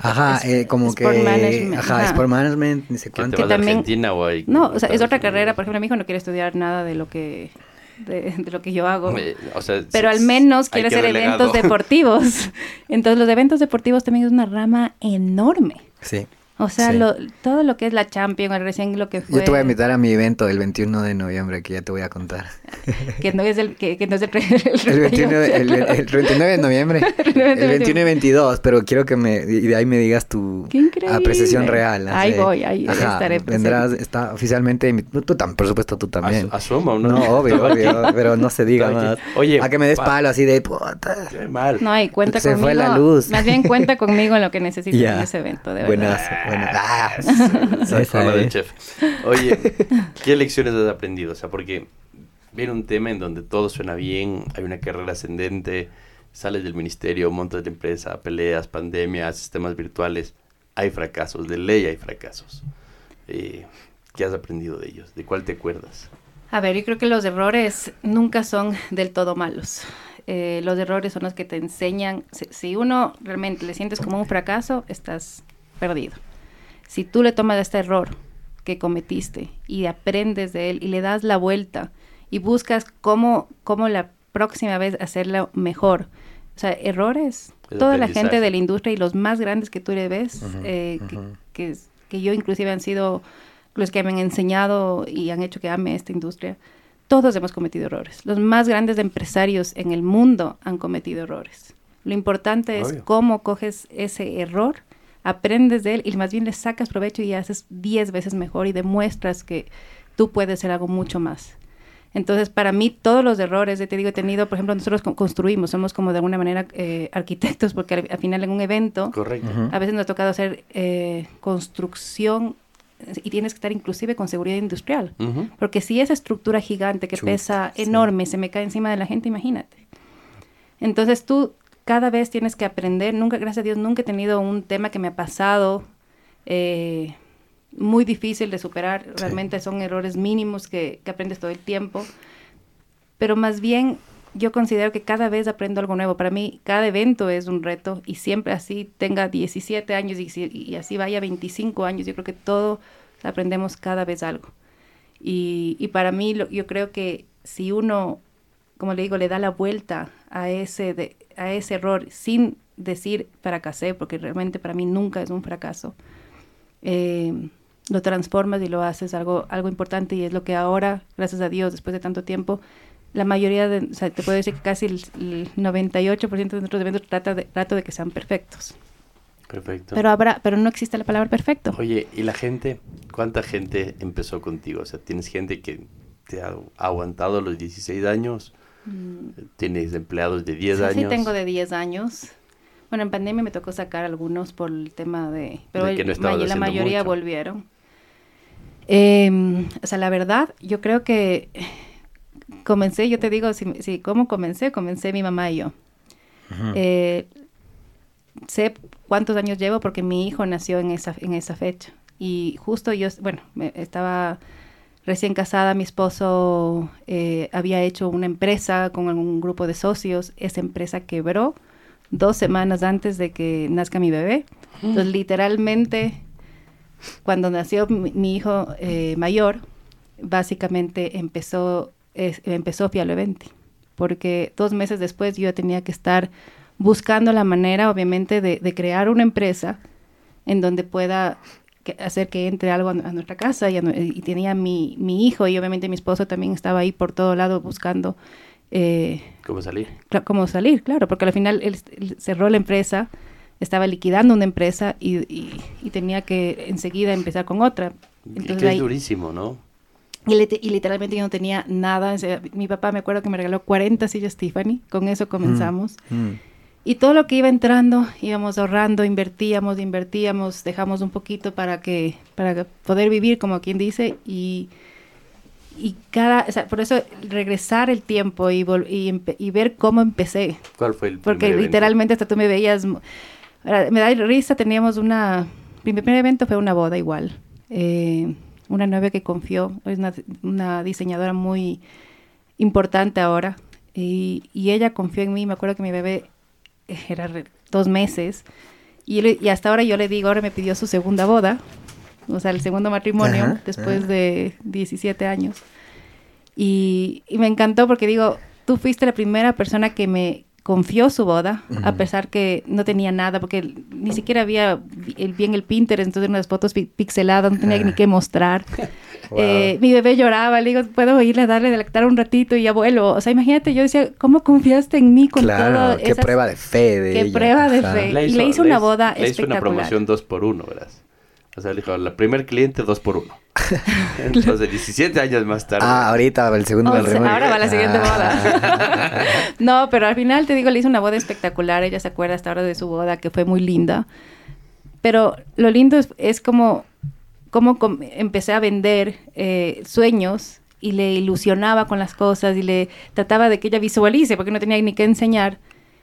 Ajá, eh, como que. Management. Ajá, Sport Management, ni sé cuánto. Que también, Argentina o No, o sea, es otra carrera. Por ejemplo, mi hijo no quiere estudiar nada de lo que. De, lo que yo hago. o sea, pero al menos quiere hacer eventos deportivos. Entonces, los eventos deportivos también es una rama enorme. Sí. O sea, todo lo que es la Champions, recién lo que fue... Yo te voy a invitar a mi evento el 21 de noviembre, que ya te voy a contar. que no es el... Que, que no es el, el, 29, el, 29 de noviembre. el 21 y 22, pero quiero que me... Y de ahí me digas tu apreciación real. Ahí voy, ahí estaré Vendrás, está oficialmente... Tú, por supuesto, tú también. asuma, ¿no? No, obvio, obvio, pero no se diga más. Oye... A que me des palo así de... Puta. Qué mal. No, y cuenta se conmigo. Se fue la luz. Más bien cuenta conmigo en lo que necesites en ese evento, de verdad. Buenas. Bueno, ah, chef. Oye, ¿qué lecciones has aprendido? O sea, porque viene un tema en donde todo suena bien, hay una carrera ascendente, sales del ministerio, montas la empresa, peleas, pandemias, sistemas virtuales. Hay fracasos, de ley hay fracasos. Eh, ¿Qué has aprendido de ellos? ¿De cuál te acuerdas? A ver, yo creo que los errores nunca son del todo malos. Eh, los errores son los que te enseñan. si, uno realmente le sientes como un fracaso, estás perdido. Si tú le tomas este error que cometiste y aprendes de él y le das la vuelta y buscas cómo, cómo la próxima vez hacerlo mejor. O sea, errores. Toda la gente de la industria y los más grandes que tú le ves, eh, que, que, yo inclusive han sido los que me han enseñado y han hecho que ame esta industria, todos hemos cometido errores. Los más grandes empresarios en el mundo han cometido errores. Lo importante es cómo coges ese error aprendes de él y más bien le sacas provecho y haces 10 veces mejor y demuestras que tú puedes hacer algo mucho más. Entonces, para mí, todos los errores, te digo, he tenido, por ejemplo, nosotros construimos, somos como de alguna manera eh, arquitectos, porque al, final en un evento, a veces nos ha tocado hacer eh, construcción y tienes que estar inclusive con seguridad industrial, porque si esa estructura gigante que pesa enorme se me cae encima de la gente, imagínate. Entonces tú cada vez tienes que aprender. Nunca, gracias a Dios, nunca he tenido un tema que me ha pasado eh, muy difícil de superar. Realmente son errores mínimos que, aprendes todo el tiempo. Pero más bien yo considero que cada vez aprendo algo nuevo. Para mí, cada evento es un reto y siempre así tenga 17 años y, así vaya 25 años, yo creo que todo aprendemos cada vez algo. Y, para mí, yo creo que si uno, como le digo, le da la vuelta a ese, de, a ese error sin decir fracasé, porque realmente para mí nunca es un fracaso, eh, lo transformas y lo haces algo, algo importante y es lo que ahora, gracias a Dios, después de tanto tiempo, la mayoría de, o sea, te puedo decir que casi el, 98% de nuestros eventos trata de, trato de que sean perfectos. Perfecto. Pero habrá, pero no existe la palabra perfecto. Oye, ¿y la gente? ¿Cuánta gente empezó contigo? O sea, ¿tienes gente que te ha aguantado los 16 años? ¿Tienes empleados de 10 años? Sí, tengo de 10 años. Bueno, en pandemia me tocó sacar algunos por el tema de... Pero la mayoría volvieron. Em, o sea, la verdad, yo creo que comencé, yo te digo, si, ¿cómo comencé? Comencé mi mamá y yo. Eh, sé cuántos años llevo porque mi hijo nació en esa, en esa fecha. Y justo yo, bueno, estaba recién casada, mi esposo eh, había hecho una empresa con un grupo de socios. Esa empresa quebró dos semanas antes de que nazca mi bebé. Entonces, literalmente, cuando nació mi, hijo eh, mayor, básicamente empezó, empezó Fialo Eventi, porque dos meses después yo tenía que estar buscando la manera, obviamente, de, crear una empresa en donde pueda hacer que entre algo a, nuestra casa y, tenía mi, mi, hijo y obviamente mi esposo también estaba ahí por todo lado buscando eh, cómo salir cómo salir claro porque al final él, cerró la empresa estaba liquidando una empresa y, y, tenía que enseguida empezar con otra Entonces, es durísimo no y, literalmente yo no tenía nada. mi papá me acuerdo que me regaló 40 sillas Tiffany. Con eso comenzamos. Mm, mm. Y todo lo que iba entrando, íbamos ahorrando, invertíamos, invertíamos, dejamos un poquito para que para poder vivir, como quien dice, y, y cada, o sea, por eso regresar el tiempo y, y, y, ver cómo empecé. ¿Cuál fue el Porque literalmente hasta tú me veías, me da risa, teníamos una, mi primer evento fue una boda igual. Eh, una novia que confió, es una, una diseñadora muy importante ahora, y, y, ella confió en mí, me acuerdo que mi bebé era dos meses. Y, hasta ahora yo le digo, ahora me pidió su segunda boda, o sea, el segundo matrimonio, después de 17 años. Y, me encantó porque digo, tú fuiste la primera persona que me confió su boda, a pesar que no tenía nada, porque ni siquiera había el, bien el Pinterest, entonces unas fotos pixeladas, no tenía ni qué mostrar. Eh, mi bebé lloraba, le digo, puedo irle a darle, lactar un ratito y ya vuelvo. O sea, imagínate, yo decía, ¿cómo confiaste en mí con claro, qué prueba de fe de Qué prueba de fe. y le hizo una boda le hizo una promoción dos por uno, ¿verdad? O sea, le dijo, la primer cliente dos por uno. Entonces, 17 años más tarde. Ah, ahorita va el segundo Ahora va la siguiente boda. Ah. no, pero al final te digo, le hizo una boda espectacular. Ella se acuerda hasta ahora de su boda, que fue muy linda. Pero lo lindo es como cómo empecé a vender eh, sueños y le ilusionaba con las cosas y le trataba de que ella visualice porque no tenía ni qué enseñar.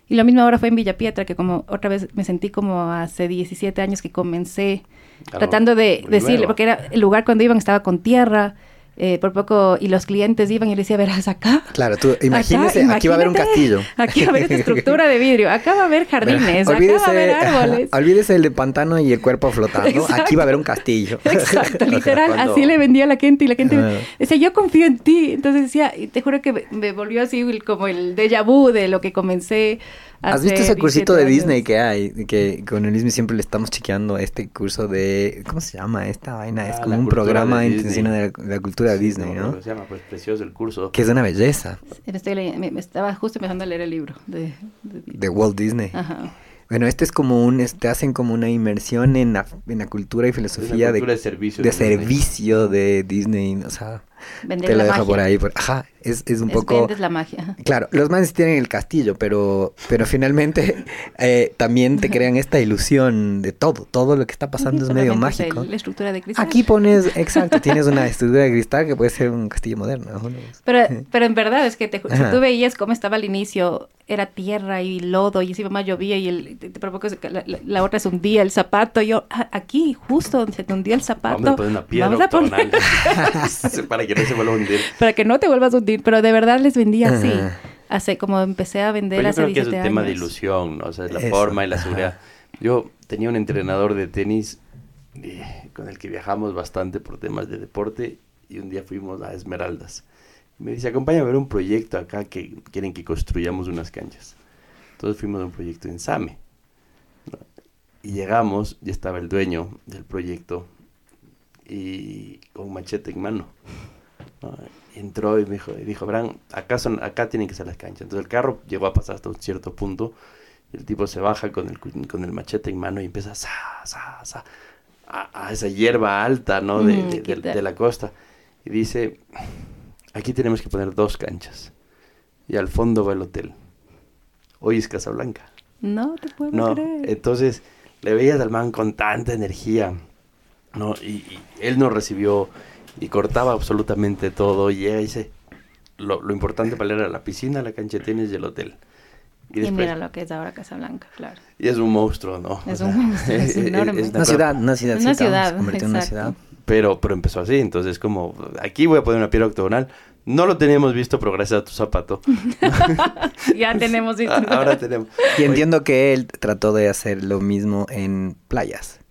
Y lo mismo ahora fue en Villa Pietra, que como otra vez me sentí como hace 17 años que comencé tratando de decirle, porque era el lugar cuando iban estaba con tierra, eh, por poco, y los clientes iban y le decía, verás acá. Claro, tú imagínese, aquí va a haber un castillo. Aquí va a haber esta estructura de vidrio, acá va a haber jardines, acá va a haber árboles. olvídese el de pantano y el cuerpo flotando, aquí va a haber un castillo. Exacto, literal, así le vendía a la gente y la gente decía, yo confío en ti. Entonces decía, y te juro que me volvió así como el déjà vu de lo que comencé ¿Has visto ese cursito de Disney que hay? Que con el mismo siempre le estamos chequeando este curso de... ¿Cómo se llama esta vaina? Es ah, como un programa de, de, la, cultura de Disney, ¿no? Se llama, pues, precioso el curso. Que es una belleza. Me, estaba justo empezando a leer el libro de... De, Walt Disney. Ajá. Bueno, este es como un, este hacen como una inmersión en la, en la cultura y filosofía de, de, servicio, de, servicio de Disney, o sea, te lo dejo por ahí. ajá, es, es un poco... la magia. Claro, los manes tienen el castillo, pero, pero finalmente eh, también te crean esta ilusión de todo. Todo lo que está pasando es medio mágico. la estructura de cristal. Aquí pones, exacto, tienes una estructura de cristal que puede ser un castillo moderno. Pero, pero en verdad es que te, si tú veías cómo estaba al inicio, era tierra y lodo y encima más llovía y el, te, provoca la, la, otra se hundía el zapato. Yo, ah, aquí, justo donde se te hundía el zapato. Vamos a poner una piedra vamos a poner... para que no se vuelva a hundir. Para que no te vuelvas a hundir pero de verdad les vendía así. Hace, como empecé a vender pero yo creo que es un tema de ilusión, ¿no? o sea, la forma y la seguridad. Yo tenía un entrenador de tenis eh, con el que viajamos bastante por temas de deporte y un día fuimos a Esmeraldas. Me dice, acompáñame a ver un proyecto acá que quieren que construyamos unas canchas. Entonces fuimos a un proyecto en Same. Y llegamos, y estaba el dueño del proyecto y con machete en mano entró y me dijo, y dijo, Bran, acá, son, acá tienen que ser las canchas. Entonces el carro llegó a pasar hasta un cierto punto. Y el tipo se baja con el, con el machete en mano y empieza a, esa hierba alta, ¿no? De, mm, de, la costa. Y dice, aquí tenemos que poner dos canchas. Y al fondo va el hotel. Hoy es Casablanca. No te puedo no, creer. Entonces le veías al man con tanta energía, ¿no? y él no recibió y cortaba absolutamente todo y ella dice, lo, lo importante para él era la piscina, la cancha de tenis y el hotel. Y, mira lo que es ahora Casablanca, claro. Y es un monstruo, ¿no? Es un monstruo, es, enorme. una, ciudad, una ciudad. Una ciudad, en una ciudad. Pero, pero empezó así, entonces como, aquí voy a poner una piedra octogonal. No lo teníamos visto, pero gracias a tu zapato. ya tenemos visto. Ahora tenemos. Y entiendo que él trató de hacer lo mismo en playas.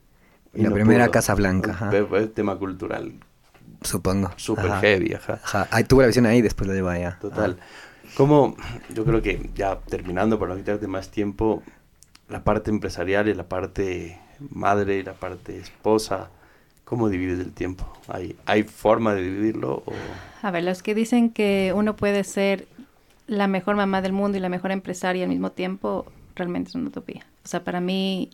Y la primera Casa Blanca. tema cultural Supongo. Súper heavy, ajá. Ajá. Ahí tuve la visión ahí, después lo llevo allá. Total. Como, yo creo que ya terminando, para no quitarte más tiempo, la parte empresarial y la parte madre y la parte esposa, ¿cómo divides el tiempo? ¿Hay, ¿Hay forma de dividirlo? O... A ver, los que dicen que uno puede ser la mejor mamá del mundo y la mejor empresaria al mismo tiempo, realmente es una utopía. O sea, para mí,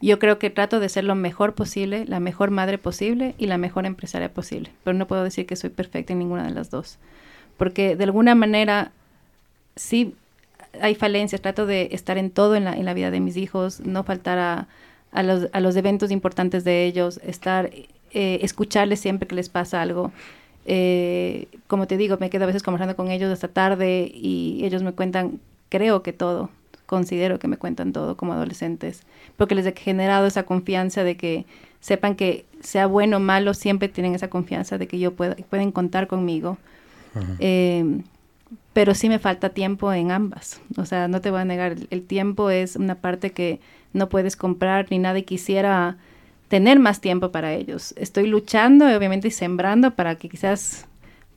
yo creo que trato de ser lo mejor posible, la mejor madre posible y la mejor empresaria posible. Pero no puedo decir que soy perfecta en ninguna de las dos. Porque de alguna manera sí hay falencias, trato de estar en todo en la, vida de mis hijos, no faltar a, a, los, a los, eventos importantes de ellos, estar, eh, escucharles siempre que les pasa algo. Eh, como te digo, me quedo a veces conversando con ellos hasta tarde y ellos me cuentan, creo que todo, considero que me cuentan todo como adolescentes, porque les he generado esa confianza de que sepan que sea bueno o malo, siempre tienen esa confianza de que yo pueda, pueden contar conmigo. Uh -huh. eh, pero sí me falta tiempo en ambas. O sea, no te voy a negar, el tiempo es una parte que no puedes comprar ni nada y quisiera tener más tiempo para ellos. Estoy luchando, obviamente, y sembrando para que quizás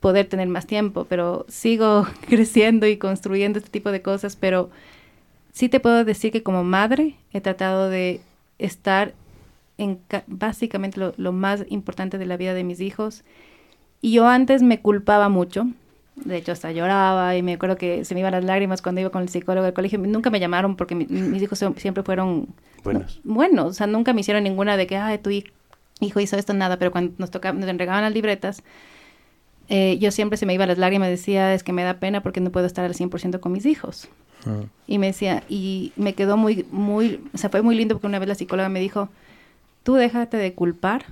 poder tener más tiempo, pero sigo creciendo y construyendo este tipo de cosas, pero sí te puedo decir que como madre he tratado de estar en básicamente lo, lo más importante de la vida de mis hijos. Y yo antes me culpaba mucho, de hecho, hasta lloraba y me acuerdo que se me iban las lágrimas cuando iba con el psicólogo del colegio. Nunca me llamaron porque mi, mis hijos siempre fueron buenos. Buenos, o sea, nunca me hicieron ninguna de que, ay, tu hijo hizo esto, nada. Pero cuando nos, tocaba, nos entregaban las libretas, eh, yo siempre se me iban las lágrimas y decía, es que me da pena porque no puedo estar al 100% con mis hijos. Y me decía, y me quedó muy, muy, o sea, fue muy lindo porque una vez la psicóloga me dijo, tú déjate de culpar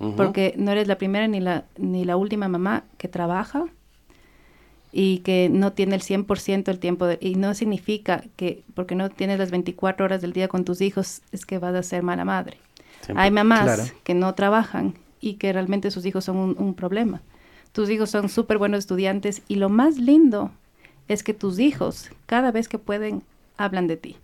uh -huh. porque no eres la primera ni la, ni la última mamá que trabaja y que no tiene el 100% el tiempo, de, y no significa que porque no tienes las 24 horas del día con tus hijos es que vas a ser mala madre. Siempre. Hay mamás claro. que no trabajan y que realmente sus hijos son un, un problema. Tus hijos son súper buenos estudiantes y lo más lindo es que tus hijos, cada vez que pueden, hablan de ti.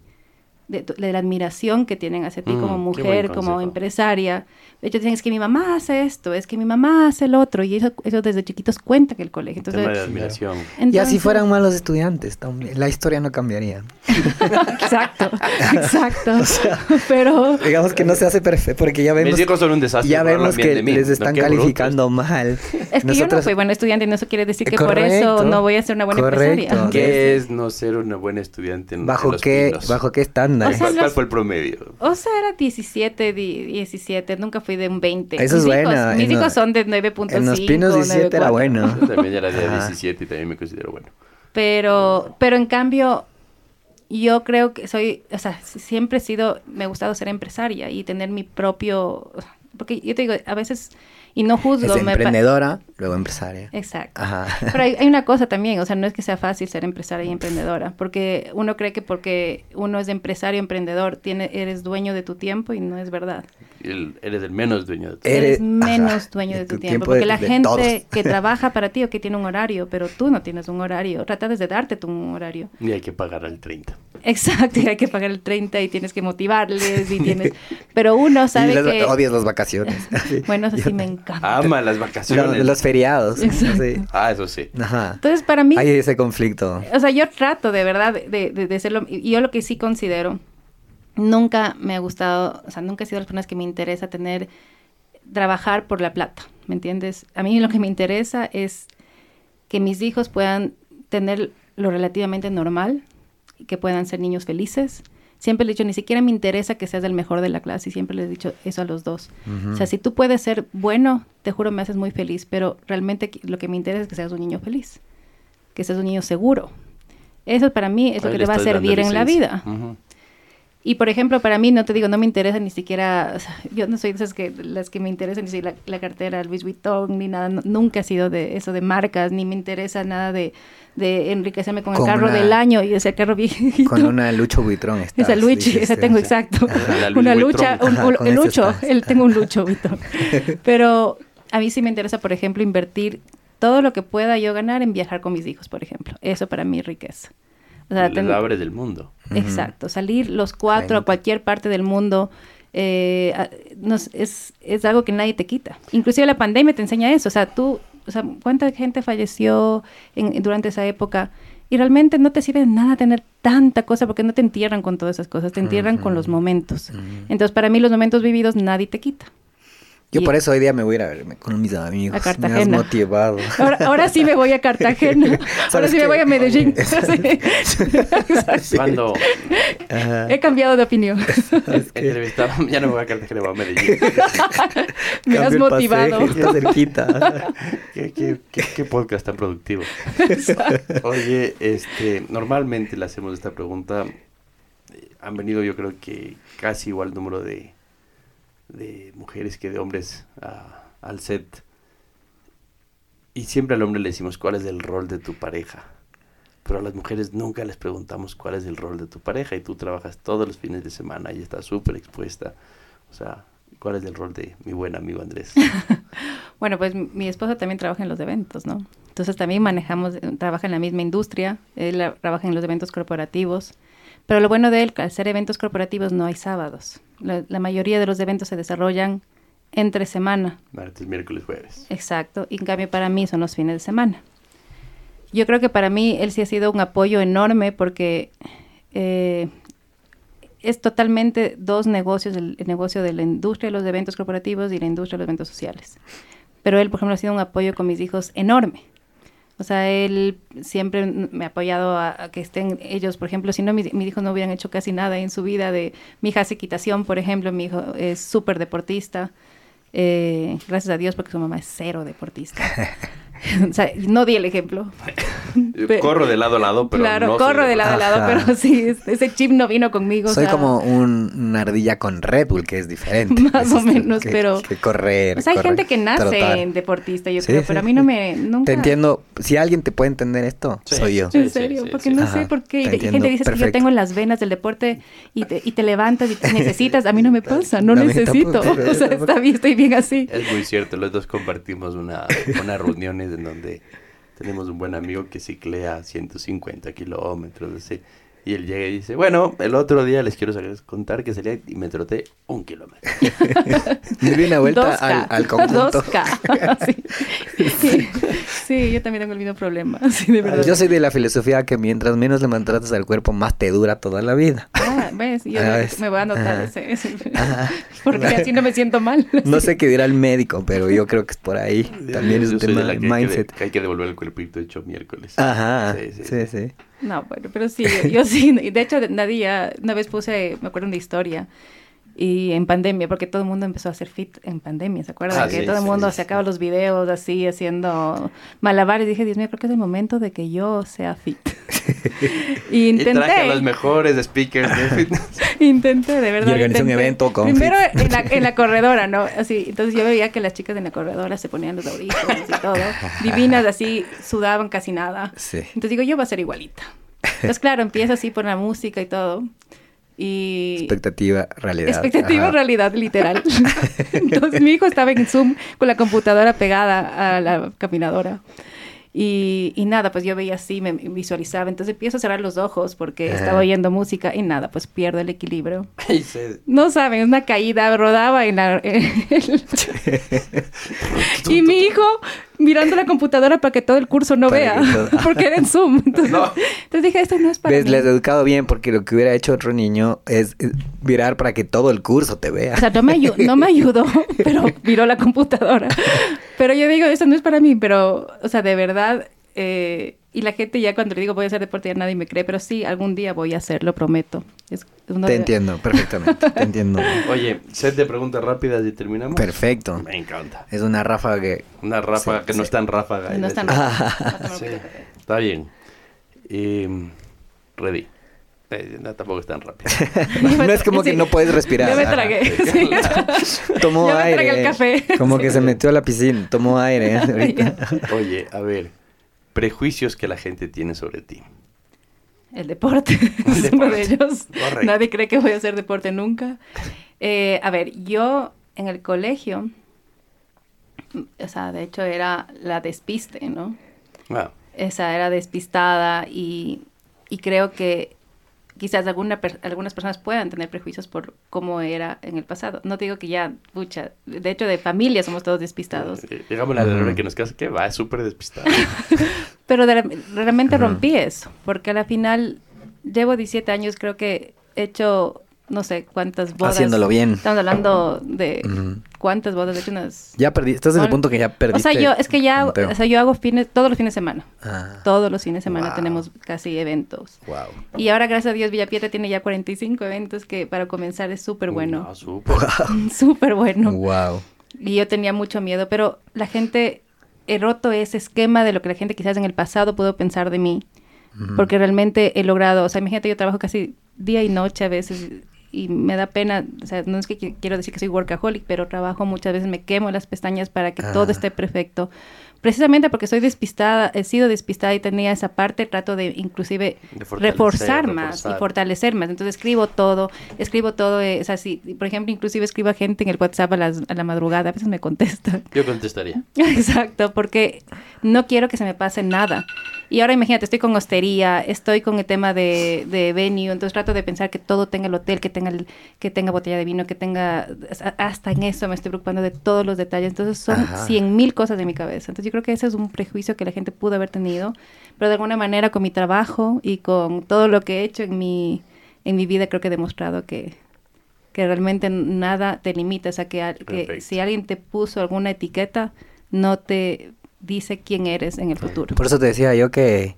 De, de, la admiración que tienen hacia ti mm, como mujer, como empresaria. De hecho, dicen, es que mi mamá hace esto, es que mi mamá hace el otro, y eso, eso desde chiquitos cuenta que el colegio. Entonces, Tema de admiración. Entonces, y así fueran malos estudiantes, también, la historia no cambiaría. exacto, exacto. o sea, Pero... Digamos que no se hace perfecto, porque ya vemos... Mis son un desastre. Ya vemos que les están no, calificando brutos. mal. Es que Nosotros... yo no fui buen estudiante, y eso quiere decir que correcto, por eso no voy a ser una buena correcto. empresaria. ¿Qué es no ser una buena estudiante? En ¿Bajo, qué, ¿Bajo qué estándar? O sea, ¿Cuál fue el promedio? O sea, era 17, 17, nunca fui de un 20. Eso es bueno. Mis hijos son de 9.5. En los pinos 17 9, era bueno. Yo también era de 17 y también me considero bueno. Pero, pero en cambio, yo creo que soy, o sea, siempre he sido, me ha gustado ser empresaria y tener mi propio, porque yo te digo, a veces, y no juzgo. Es emprendedora, me... luego empresaria. Exacto. Ajá. Pero hay, hay, una cosa también, o sea, no es que sea fácil ser empresaria y emprendedora, porque uno cree que porque uno es empresario, emprendedor, tiene, eres dueño de tu tiempo y no es verdad. El, eres el menos dueño de tu tiempo. Eres menos ajá, dueño de, de tu, tu, tiempo, tiempo porque de, la gente que trabaja para ti o que tiene un horario, pero tú no tienes un horario, tratas de darte tu horario. Y hay que pagar al 30. Exacto, y hay que pagar el 30 y tienes que motivarles y tienes... Pero uno sabe y las, que... Odias las vacaciones. bueno, eso sí me encanta. Ama las vacaciones. Los, los feriados. Sí. Ah, eso sí. Ajá. Entonces, para mí... Hay ese conflicto. O sea, yo trato de verdad de, de, de hacerlo. Y yo lo que sí considero, nunca me ha gustado, o sea, nunca he sido de las personas que me interesa tener, trabajar por la plata, ¿me entiendes? A mí lo que me interesa es que mis hijos puedan tener lo relativamente normal, que puedan ser niños felices. Siempre le he dicho, ni siquiera me interesa que seas el mejor de la clase, y siempre les he dicho eso a los dos. Uh -huh. O sea, si tú puedes ser bueno, te juro, me haces muy feliz, pero realmente lo que me interesa es que seas un niño feliz, que seas un niño seguro. Eso para mí es lo que te va a servir en la vida. Uh -huh. Y por ejemplo, para mí, no te digo, no me interesa ni siquiera, o sea, yo no soy de esas que, las que me interesan, ni si la, la, cartera Louis Vuitton, ni nada, no, nunca he sido de eso de marcas, ni me interesa nada de, de enriquecerme con, con el carro una, del año y ese carro viejito. Con una Lucho Vuitton estás, Esa Luchi, esa tengo sí. exacto. una lucha, un, un, el Lucho, el, tengo un Lucho Vuitton. Pero a mí sí me interesa, por ejemplo, invertir todo lo que pueda yo ganar en viajar con mis hijos, por ejemplo. Eso para mí es riqueza. O sea, tengo... abre del mundo. Exacto, salir los cuatro a cualquier parte del mundo, eh, es, es, algo que nadie te quita. Inclusive la pandemia te enseña eso. O sea, tú, o sea, ¿cuánta gente falleció en, durante esa época? Y realmente no te sirve de nada tener tanta cosa porque no te entierran con todas esas cosas, te entierran con los momentos. Entonces, para mí los momentos vividos nadie te quita. Yo por eso hoy día me voy a ir a verme con mis amigos. A Cartagena. Me has motivado. Ahora, sí me voy a Cartagena. ahora sí me voy a Medellín. Cuando he cambiado de opinión. ya no me voy a Cartagena, voy a Medellín. me has motivado. Está cerquita. ¿Qué, qué, qué, podcast tan productivo. Oye, este, normalmente le hacemos esta pregunta. Han venido, yo creo que casi igual número de de mujeres que de hombres al set. Y siempre al hombre le decimos cuál es el rol de tu pareja. Pero a las mujeres nunca les preguntamos cuál es el rol de tu pareja. Y tú trabajas todos los fines de semana y estás súper expuesta. O sea, ¿cuál es el rol de mi buen amigo Andrés? bueno, pues mi esposo también trabaja en los eventos, ¿no? Entonces también manejamos, trabaja en la misma industria. Él trabaja en los eventos corporativos. Pero lo bueno de él, al ser eventos corporativos, no hay sábados. La, mayoría de los eventos se desarrollan entre semana. Martes, miércoles, jueves. Exacto. Y en cambio para mí son los fines de semana. Yo creo que para mí él sí ha sido un apoyo enorme porque eh, es totalmente dos negocios, el, el, negocio de la industria de los eventos corporativos y la industria de los eventos sociales. Pero él, por ejemplo, ha sido un apoyo con mis hijos enorme. O sea, él siempre me ha apoyado a, que estén ellos, por ejemplo, si no, mis, hijos no hubieran hecho casi nada en su vida de, mi hija hace equitación, por ejemplo, mi hijo es súper deportista, eh, gracias a Dios porque su mamá es cero deportista. o sea, no di el ejemplo. corro de lado a lado, pero Claro, corro de lado a lado, pero sí, ese chip no vino conmigo. Soy como una ardilla con Red Bull, que es diferente. Más o menos, pero... Que correr, O sea, hay gente que nace en deportista, yo creo, pero a mí no me... Nunca... Te entiendo. Si alguien te puede entender esto, soy yo. En serio, porque no sé por qué. Y gente dice que yo tengo las venas del deporte y te, y te levantas y te necesitas. A mí no me pasa, no necesito. o sea, está bien, estoy bien así. Es muy cierto, los dos compartimos una, una reuniones en donde tenemos un buen amigo que ciclea 150 kilómetros, así. Y él llega y dice, bueno, el otro día les quiero contar que salía y me troté un kilómetro. me di una vuelta al, al, conjunto. 2K. sí. sí. yo también tengo el mismo problema. Sí, de verdad. Yo soy de la filosofía que mientras menos le maltratas al cuerpo, más te dura toda la vida. Ah, ves, yo ah, me voy a anotar ese, Porque así no me siento mal. no sé qué dirá el médico, pero yo creo que es por ahí. También es un tema de mindset. Que hay que devolver el cuerpito hecho miércoles. Ajá, sí. sí. No, bueno, pero sí, yo, sí. De hecho, Nadia, una vez puse, me acuerdo una historia, y en pandemia, porque todo el mundo empezó a hacer fit en pandemia, ¿se acuerdan? Ah, que todo el mundo sacaba los videos así, haciendo malabares. Y dije, Dios mío, creo que es el momento de que yo sea fit. y intenté. Y traje a los mejores speakers de fitness. intenté, de verdad. Y organizé un evento con Primero en la, en la, corredora, ¿no? Así, entonces yo veía que las chicas en la corredora se ponían los audífonos y todo. Divinas, así, sudaban casi nada. Sí. Entonces digo, yo voy a ser igualita. Entonces, claro, empiezo así por la música y todo. Y... Expectativa, realidad. Expectativa, realidad, literal. Entonces mi hijo estaba en Zoom con la computadora pegada a la caminadora. Y, y, nada, pues yo veía así, me visualizaba. Entonces empiezo a cerrar los ojos porque estaba oyendo música y nada, pues pierdo el equilibrio. No saben, una caída, rodaba en la... y mi hijo mirando la computadora para que todo el curso no vea, porque era en Zoom. Entonces, dije, esto no es para ¿Ves? Les he educado bien porque lo que hubiera hecho otro niño es mirar para que todo el curso te vea. O sea, no me, no me ayudó, pero miró la computadora. Pero yo digo, esto no es para mí, pero, o sea, de verdad... Eh, y la gente ya cuando le digo voy a hacer deporte ya nadie me cree, pero sí, algún día voy a hacerlo, prometo. Te entiendo, perfectamente, te entiendo. Oye, set de preguntas rápidas y terminamos. Perfecto. Me encanta. Es una ráfaga que... Una ráfaga que no está en ráfaga. No está en ráfaga. sí, está bien. ready. Eh, no, tampoco es tan rápido. no es como que no puedes respirar. Ya me tragué. Sí. Tomó aire. Me tragué el café. Como que se metió a la piscina, tomó aire. ¿eh? Oye, a ver, prejuicios que la gente tiene sobre ti. El deporte es uno de ellos. Nadie cree que voy a hacer deporte nunca. Eh, a ver, yo en el colegio, o sea, de hecho era la despiste, ¿no? Esa era despistada y, y creo que, quizás alguna algunas personas puedan tener prejuicios por cómo era en el pasado. No digo que ya, pucha, de hecho de familia somos todos despistados. Digamos la uh que nos casa, que va, es súper despistado. Pero realmente rompí eso, porque a la final llevo 17 años, creo que he hecho no sé cuántas bodas. Haciéndolo bien. Estamos hablando de cuántas bodas, de hecho unas... Ya perdí, estás en el punto que ya perdiste. O sea, yo, es que ya, o sea, yo hago fines, todos los fines de semana. Ah. Todos los fines de semana tenemos casi eventos. Wow. Y ahora, gracias a Dios, Villapieta tiene ya 45 eventos que para comenzar es súper bueno. súper. bueno. Wow. Y yo tenía mucho miedo, pero la gente, he roto ese esquema de lo que la gente quizás en el pasado pudo pensar de mí. Porque realmente he logrado, o sea, imagínate, yo trabajo casi día y noche a veces y me da pena, o sea, no es que quiero decir que soy workaholic, pero trabajo muchas veces, me quemo las pestañas para que todo esté perfecto precisamente porque soy despistada, he sido despistada y tenía esa parte, trato de inclusive reforzar más y fortalecer más. Entonces escribo todo, escribo todo, eh, o sea, si, por ejemplo, inclusive escribo a gente en el WhatsApp a, la madrugada, a veces me contesta. Yo contestaría. Exacto, porque no quiero que se me pase nada. Y ahora imagínate, estoy con hostería, estoy con el tema de, de venue, entonces trato de pensar que todo tenga el hotel, que tenga el, que tenga botella de vino, que tenga, hasta en eso me estoy preocupando de todos los detalles. Entonces son cien mil cosas de mi cabeza. Entonces creo que ese es un prejuicio que la gente pudo haber tenido, pero de alguna manera con mi trabajo y con todo lo que he hecho en mi, en mi vida creo que he demostrado que, que realmente nada te limita, o sea, que, que si alguien te puso alguna etiqueta, no te dice quién eres en el futuro. Por eso te decía yo que,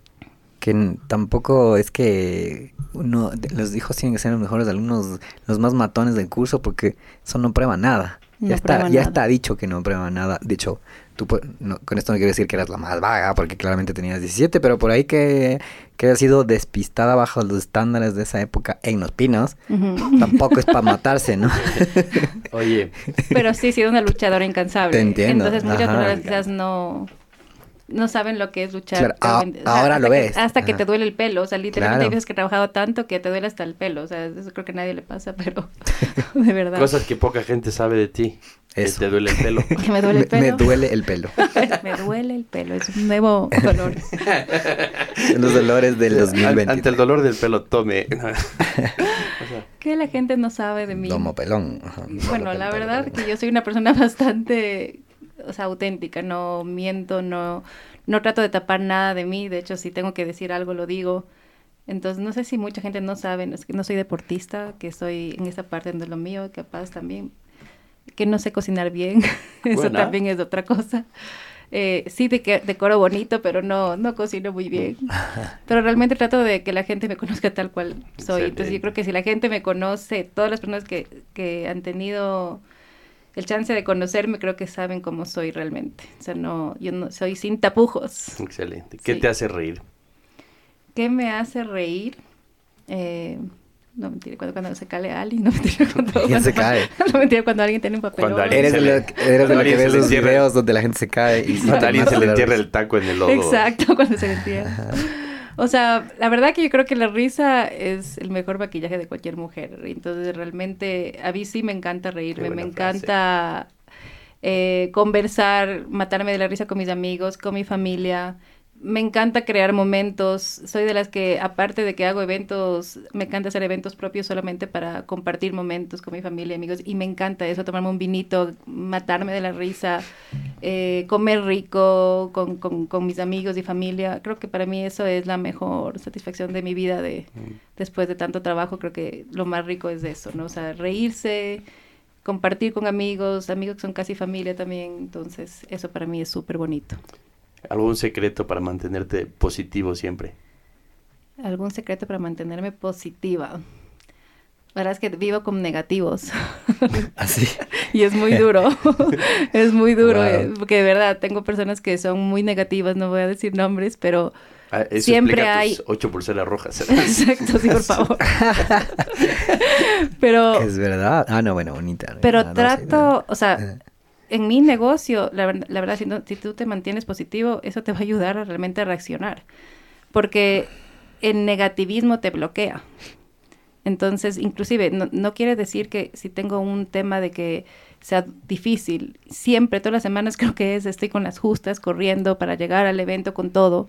que tampoco es que uno, los hijos tienen que ser los mejores alumnos, los más matones del curso, porque eso no prueba nada. ya, está, ya está dicho que no prueba nada. De hecho, tú con esto no quiero decir que eras la más vaga, porque claramente tenías 17, pero por ahí que, que has sido despistada bajo los estándares de esa época en los pinos, tampoco es para matarse, ¿no? Oye. Pero sí he sido una luchadora incansable. Te entiendo. Entonces muchas personas quizás no no saben lo que es luchar. ahora lo ves. hasta que te duele el pelo. O sea, literalmente hay veces que he trabajado tanto que te duele hasta el pelo. O sea, eso creo que a nadie le pasa, pero de verdad. Cosas que poca gente sabe de ti. Eso. Que te duele el pelo. que me duele el pelo. Me, duele el pelo. me duele el pelo. Es un nuevo dolor. Los dolores del 2020. Ante el dolor del pelo, tome. que la gente no sabe de mí. Tomo pelón. Bueno, la verdad que yo soy una persona bastante o sea, auténtica, no miento, no, no trato de tapar nada de mí, de hecho si tengo que decir algo lo digo. Entonces no sé si mucha gente no sabe, es que no soy deportista, que soy en esa parte de lo mío, capaz también, que no sé cocinar bien, eso también es otra cosa. Eh, sí de que decoro bonito, pero no, no cocino muy bien. Pero realmente trato de que la gente me conozca tal cual soy. Entonces yo creo que si la gente me conoce, todas las personas que, que han tenido el chance de conocerme, creo que saben cómo soy realmente. O sea, no, yo no soy sin tapujos. Excelente. ¿Qué te hace reír? ¿Qué me hace reír? Eh, no mentira, cuando, cuando se cae alguien, no mentira cuando, ¿Quién se cae? no mentira cuando alguien tiene un papel. Eres de, lo, eres de lo que ves los videos donde la gente se cae y cuando alguien se le entierra el taco en el lodo. Exacto, cuando se le entierra. O sea, la verdad que yo creo que la risa es el mejor maquillaje de cualquier mujer. Entonces, realmente, a mí sí me encanta reírme, me encanta eh, conversar, matarme de la risa con mis amigos, con mi familia me encanta crear momentos. Soy de las que, aparte de que hago eventos, me encanta hacer eventos propios solamente para compartir momentos con mi familia y amigos. Y me encanta eso, tomarme un vinito, matarme de la risa, eh, comer rico con, con, mis amigos y familia. Creo que para mí eso es la mejor satisfacción de mi vida de, mm. después de tanto trabajo. Creo que lo más rico es eso, ¿no? O sea, reírse, compartir con amigos, amigos que son casi familia también. Entonces, eso para mí es súper bonito. ¿Algún secreto para mantenerte positivo siempre? ¿Algún secreto para mantenerme positiva? La verdad es que vivo con negativos. Así. ¿Ah, y es muy duro. es muy duro. Eh, porque de verdad tengo personas que son muy negativas, no voy a decir nombres, pero ah, siempre hay. ocho pulseras rojas. Exacto, sí, por favor. pero. Es verdad. Ah, no, bueno, bonita. Pero trato, o sea en mi negocio, la, la verdad, si, si, tú te mantienes positivo, eso te va a ayudar a realmente reaccionar. Porque el negativismo te bloquea. Entonces, inclusive, no, no, quiere decir que si tengo un tema de que sea difícil, siempre, todas las semanas creo que es, estoy con las justas, corriendo para llegar al evento con todo,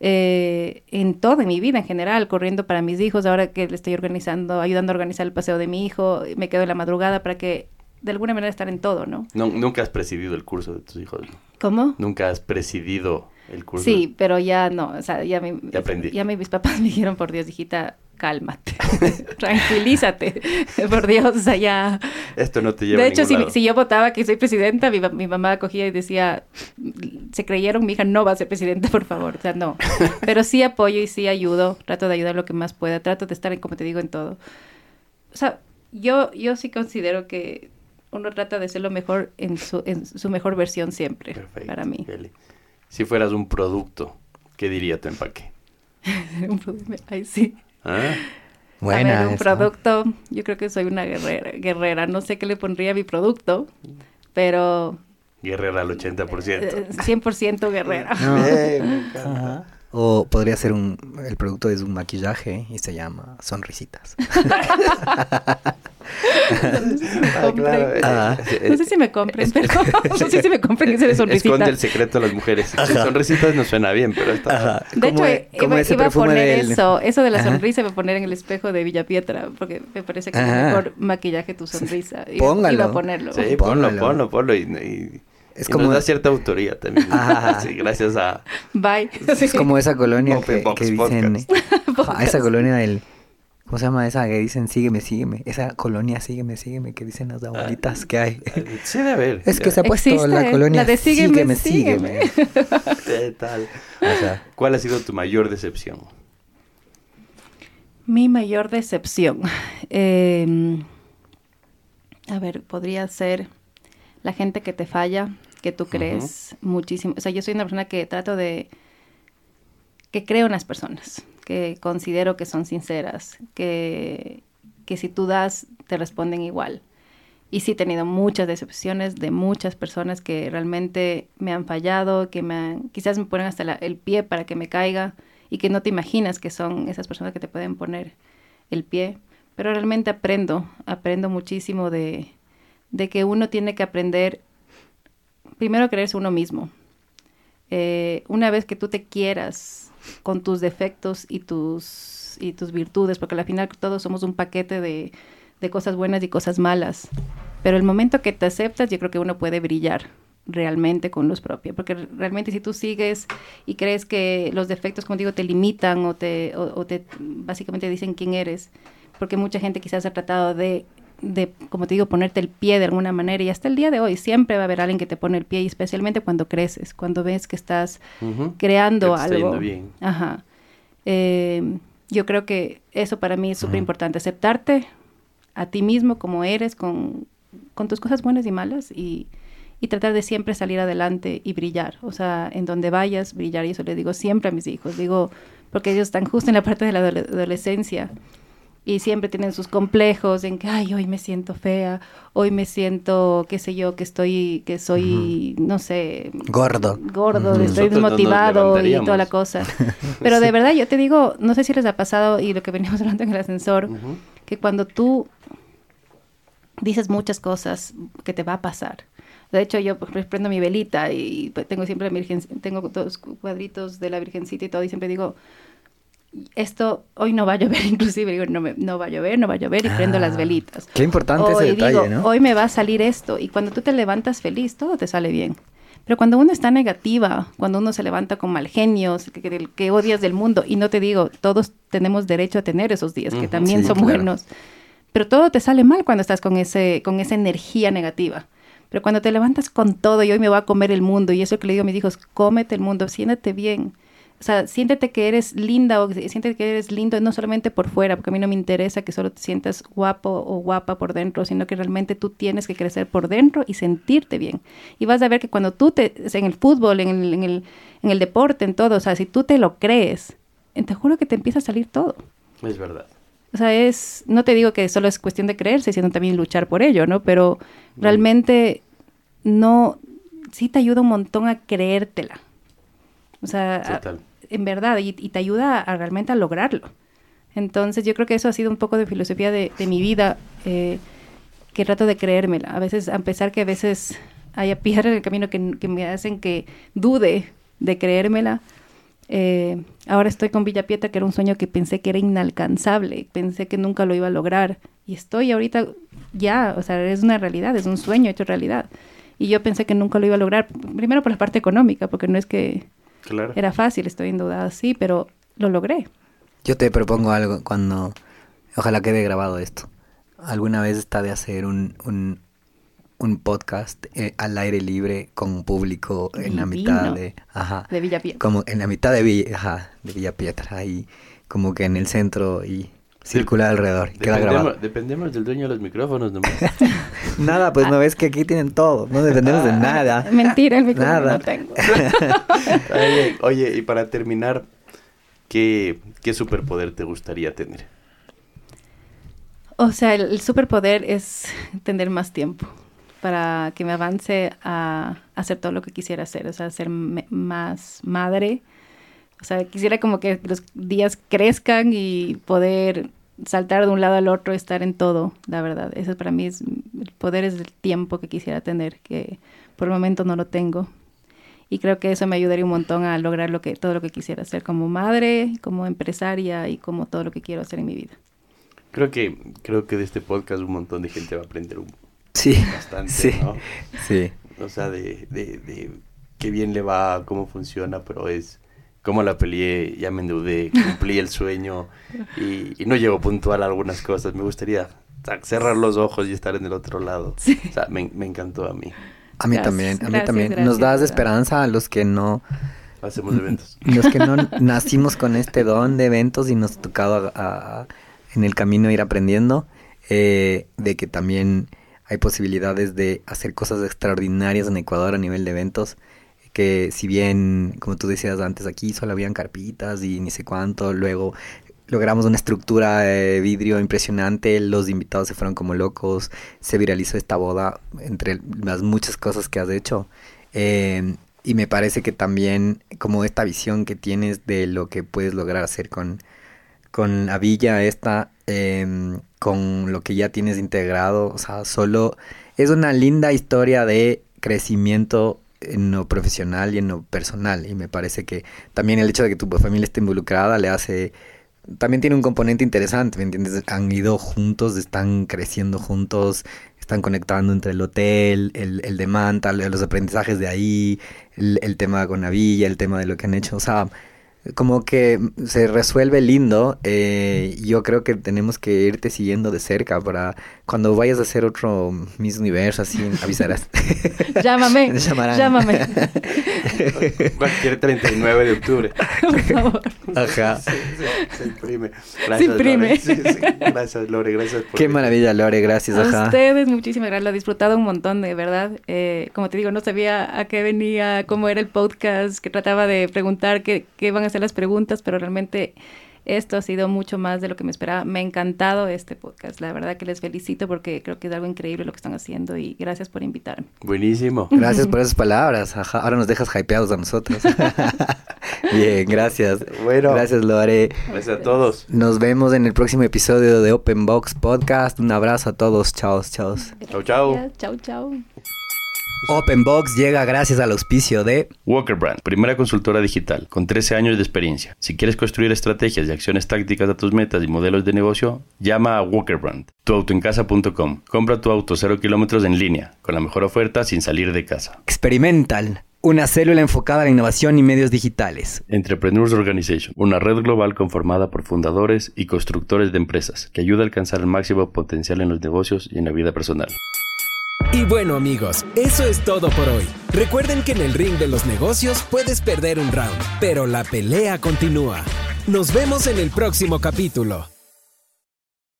eh, en todo, en mi vida en general, corriendo para mis hijos, ahora que le estoy organizando, ayudando a organizar el paseo de mi hijo, me quedo en la madrugada para que de alguna manera estar en todo, ¿no? no nunca has presidido el curso de tus hijos. ¿Cómo? Nunca has presidido el curso. Sí, pero ya no, o sea, ya, me, ya, mis papás me dijeron, por Dios, hijita, cálmate, tranquilízate, por Dios, o sea, ya... Esto no te lleva De hecho, si, si, yo votaba que soy presidenta, mi, mi, mamá cogía y decía, se creyeron, mi hija no va a ser presidenta, por favor, o sea, no. Pero sí apoyo y sí ayudo, trato de ayudar lo que más pueda, trato de estar, como te digo, en todo. O sea, yo, yo sí considero que uno trata de ser lo mejor en su, en su mejor versión siempre, para mí. Si fueras un producto, ¿qué diría tu empaque? un producto, ay, sí. ¿Ah? Buena. un producto, yo creo que soy una guerrera, guerrera. No sé qué le pondría a mi producto, pero... Guerrera al 80%. 100% eh, guerrera. O podría ser un, el producto es un maquillaje y se llama sonrisitas. no sé si me compren, pero no sé si me compren ese de sonrisitas. Esconde el secreto a las mujeres. Sonrisitas no suena bien, pero está... De hecho, iba, iba a poner eso, eso de la sonrisa, iba a poner en el espejo de Villa Pietra, porque me parece que es mejor maquillaje tu sonrisa. Póngalo. Iba a ponerlo. Sí, ponlo, ponlo, ponlo. y es como nos da cierta autoría también. Sí, gracias a. Bye. Es como esa colonia que, dicen. esa colonia del. ¿Cómo se llama esa que dicen sígueme, sígueme? Esa colonia sígueme, sígueme que dicen las abuelitas que hay. Sí, de haber. Es que se ha puesto la colonia de sígueme, sígueme. ¿Qué tal? O sea, ¿cuál ha sido tu mayor decepción? Mi mayor decepción. Em, a ver, podría ser la gente que te falla, que tú crees muchísimo. O sea, yo soy una persona que trato de, que creo en las personas, que considero que son sinceras, que, que si tú das, te responden igual. Y sí he tenido muchas decepciones de muchas personas que realmente me han fallado, que me quizás me ponen hasta el pie para que me caiga y que no te imaginas que son esas personas que te pueden poner el pie. Pero realmente aprendo, aprendo muchísimo de, de que uno tiene que aprender primero a creerse uno mismo. Eh, una vez que tú te quieras con tus defectos y tus, y tus virtudes, porque al final todos somos un paquete de, de cosas buenas y cosas malas, pero el momento que te aceptas, yo creo que uno puede brillar realmente con luz propia, porque realmente si tú sigues y crees que los defectos, como digo, te limitan o te, o te básicamente dicen quién eres, porque mucha gente quizás ha tratado de de, como te digo, ponerte el pie de alguna manera. Y hasta el día de hoy siempre va a haber alguien que te pone el pie, y especialmente cuando creces, cuando ves que estás creando algo. bien. Ajá. Eh, yo creo que eso para mí es súper importante, aceptarte a ti mismo como eres, con, con tus cosas buenas y malas, y, y, tratar de siempre salir adelante y brillar. O sea, en donde vayas, brillar. Y eso le digo siempre a mis hijos. Digo, porque ellos están justo en la parte de la adolescencia y siempre tienen sus complejos en que, ay, hoy me siento fea, hoy me siento, qué sé yo, que estoy, que soy, no sé... Gordo. Gordo, estoy desmotivado y toda la cosa. Pero de verdad, yo te digo, no sé si les ha pasado y lo que veníamos hablando en el ascensor, que cuando tú dices muchas cosas que te va a pasar. De hecho, yo prendo mi velita y tengo siempre la virgen, tengo dos cuadritos de la Virgencita y todo, y siempre digo, esto hoy no va a llover, inclusive digo, no, no va a llover, no va a llover y prendo las ah, velitas. Qué importante ese detalle, ¿no? Hoy me va a salir esto y cuando tú te levantas feliz, todo te sale bien. Pero cuando uno está negativa, cuando uno se levanta con mal genios, que, que, odias del mundo, y no te digo, todos tenemos derecho a tener esos días, que también son buenos, pero todo te sale mal cuando estás con, ese, con esa energía negativa. Pero cuando te levantas con todo y hoy me voy a comer el mundo, y eso que le digo a mis hijos, cómete el mundo, siéntate bien, o sea, siéntete que eres linda o siéntete que eres lindo no solamente por fuera, porque a mí no me interesa que solo te sientas guapo o guapa por dentro, sino que realmente tú tienes que crecer por dentro y sentirte bien. Y vas a ver que cuando tú te, en el fútbol, en el, en el, en el deporte, en todo, o sea, si tú te lo crees, te juro que te empieza a salir todo. Es verdad. O sea, es, no te digo que solo es cuestión de creerse, sino también luchar por ello, ¿no? Pero realmente no, sí te ayuda un montón a creértela. O sea, en verdad, y, te ayuda a, realmente a lograrlo. Entonces yo creo que eso ha sido un poco de filosofía de, mi vida, eh, que trato de creérmela. A veces, a pesar que a veces haya piedras en el camino que, que me hacen que dude de creérmela, eh, ahora estoy con Villa Pieta, que era un sueño que pensé que era inalcanzable, pensé que nunca lo iba a lograr. Y estoy ahorita ya, o sea, es una realidad, es un sueño hecho realidad. Y yo pensé que nunca lo iba a lograr, primero por la parte económica, porque no es que era fácil, estoy endeudada, sí, pero lo logré. Yo te propongo algo cuando, ojalá quede grabado esto. Alguna vez está de hacer un, un, un podcast eh, al aire libre con público en la mitad de, ajá, de Villa Pietra. Como en la mitad de Villa, ajá, de Villa Pietra, ahí como que en el centro y circular alrededor. Queda grabado. Dependemos del dueño de los micrófonos nomás. nada, pues no ves que aquí tienen todo, no dependemos de nada. Mentira, el micrófono nada. no tengo. oye, oye, y para terminar, ¿qué, ¿qué superpoder te gustaría tener? O sea, el superpoder es tener más tiempo para que me avance a, hacer todo lo que quisiera hacer, o sea, ser más madre. O sea, quisiera como que los días crezcan y poder saltar de un lado al otro, estar en todo, la verdad. Eso para mí es, el poder es el tiempo que quisiera tener, que por el momento no lo tengo. Y creo que eso me ayudaría un montón a lograr lo que, todo lo que quisiera hacer como madre, como empresaria y como todo lo que quiero hacer en mi vida. Creo que, creo que de este podcast un montón de gente va a aprender un, Sí. Bastante, sí, ¿no? Sí. O sea, de, de, de qué bien le va, cómo funciona, pero es cómo la peleé, ya me endeudé, cumplí el sueño y, no llego puntual a algunas cosas. Me gustaría cerrar los ojos y estar en el otro lado. Sí. O sea, me, me, encantó a mí. A mí también, a mí también. Nos das esperanza a los que no... Hacemos eventos. Los que no nacimos con este don de eventos y nos ha tocado a, en el camino ir aprendiendo, eh, de que también hay posibilidades de hacer cosas extraordinarias en Ecuador a nivel de eventos que si bien, como tú decías antes, aquí solo habían carpitas y ni sé cuánto, luego logramos una estructura de vidrio impresionante, los invitados se fueron como locos, se viralizó esta boda entre las muchas cosas que has hecho. Eh, y me parece que también como esta visión que tienes de lo que puedes lograr hacer con, con la villa esta, em, con lo que ya tienes integrado, o sea, solo es una linda historia de crecimiento en lo profesional y en lo personal. Y me parece que también el hecho de que tu familia esté involucrada le hace... También tiene un componente interesante, ¿me entiendes? Han ido juntos, están creciendo juntos, están conectando entre el hotel, el, el de los aprendizajes de ahí, el, el tema con la villa, el tema de lo que han hecho. O sea, como que se resuelve lindo. Eh, yo creo que tenemos que irte siguiendo de cerca para cuando vayas a hacer otro Miss Universo, así avisarás. Llámame. Llámame. Cualquier 39 de octubre. Por favor. Ajá. se imprime. Gracias, se imprime. Lore. Gracias, Lore. Gracias por Qué maravilla, Lore. Gracias. A ustedes, muchísimas gracias. Lo he disfrutado un montón, de verdad. Eh, como te digo, no sabía a qué venía, cómo era el podcast, que trataba de preguntar qué, qué van a hacer las preguntas, pero realmente esto ha sido mucho más de lo que me esperaba. Me ha encantado este podcast. La verdad que les felicito porque creo que es algo increíble lo que están haciendo y gracias por invitarme. Buenísimo. Gracias por esas palabras. Ahora nos dejas hypeados a nosotros. Bien, gracias. Bueno. Gracias, Lore. Gracias a todos. Nos vemos en el próximo episodio de Open Box Podcast. Un abrazo a todos. Chao, chao. Chao, chao. Chao, chao. Openbox llega gracias al auspicio de Walker Brand, primera consultora digital con 13 años de experiencia. Si quieres construir estrategias y acciones tácticas a tus metas y modelos de negocio, llama a Walker Brand. Tuautoencasa.com. Compra tu auto 0 kilómetros en línea, con la mejor oferta sin salir de casa. Experimental. Una célula enfocada a la innovación y medios digitales. Entrepreneurs Organization, una red global conformada por fundadores y constructores de empresas que ayuda a alcanzar el máximo potencial en los negocios y en la vida personal. Y bueno amigos, eso es todo por hoy. Recuerden que en el ring de los negocios puedes perder un round, pero la pelea continúa. Nos vemos en el próximo capítulo.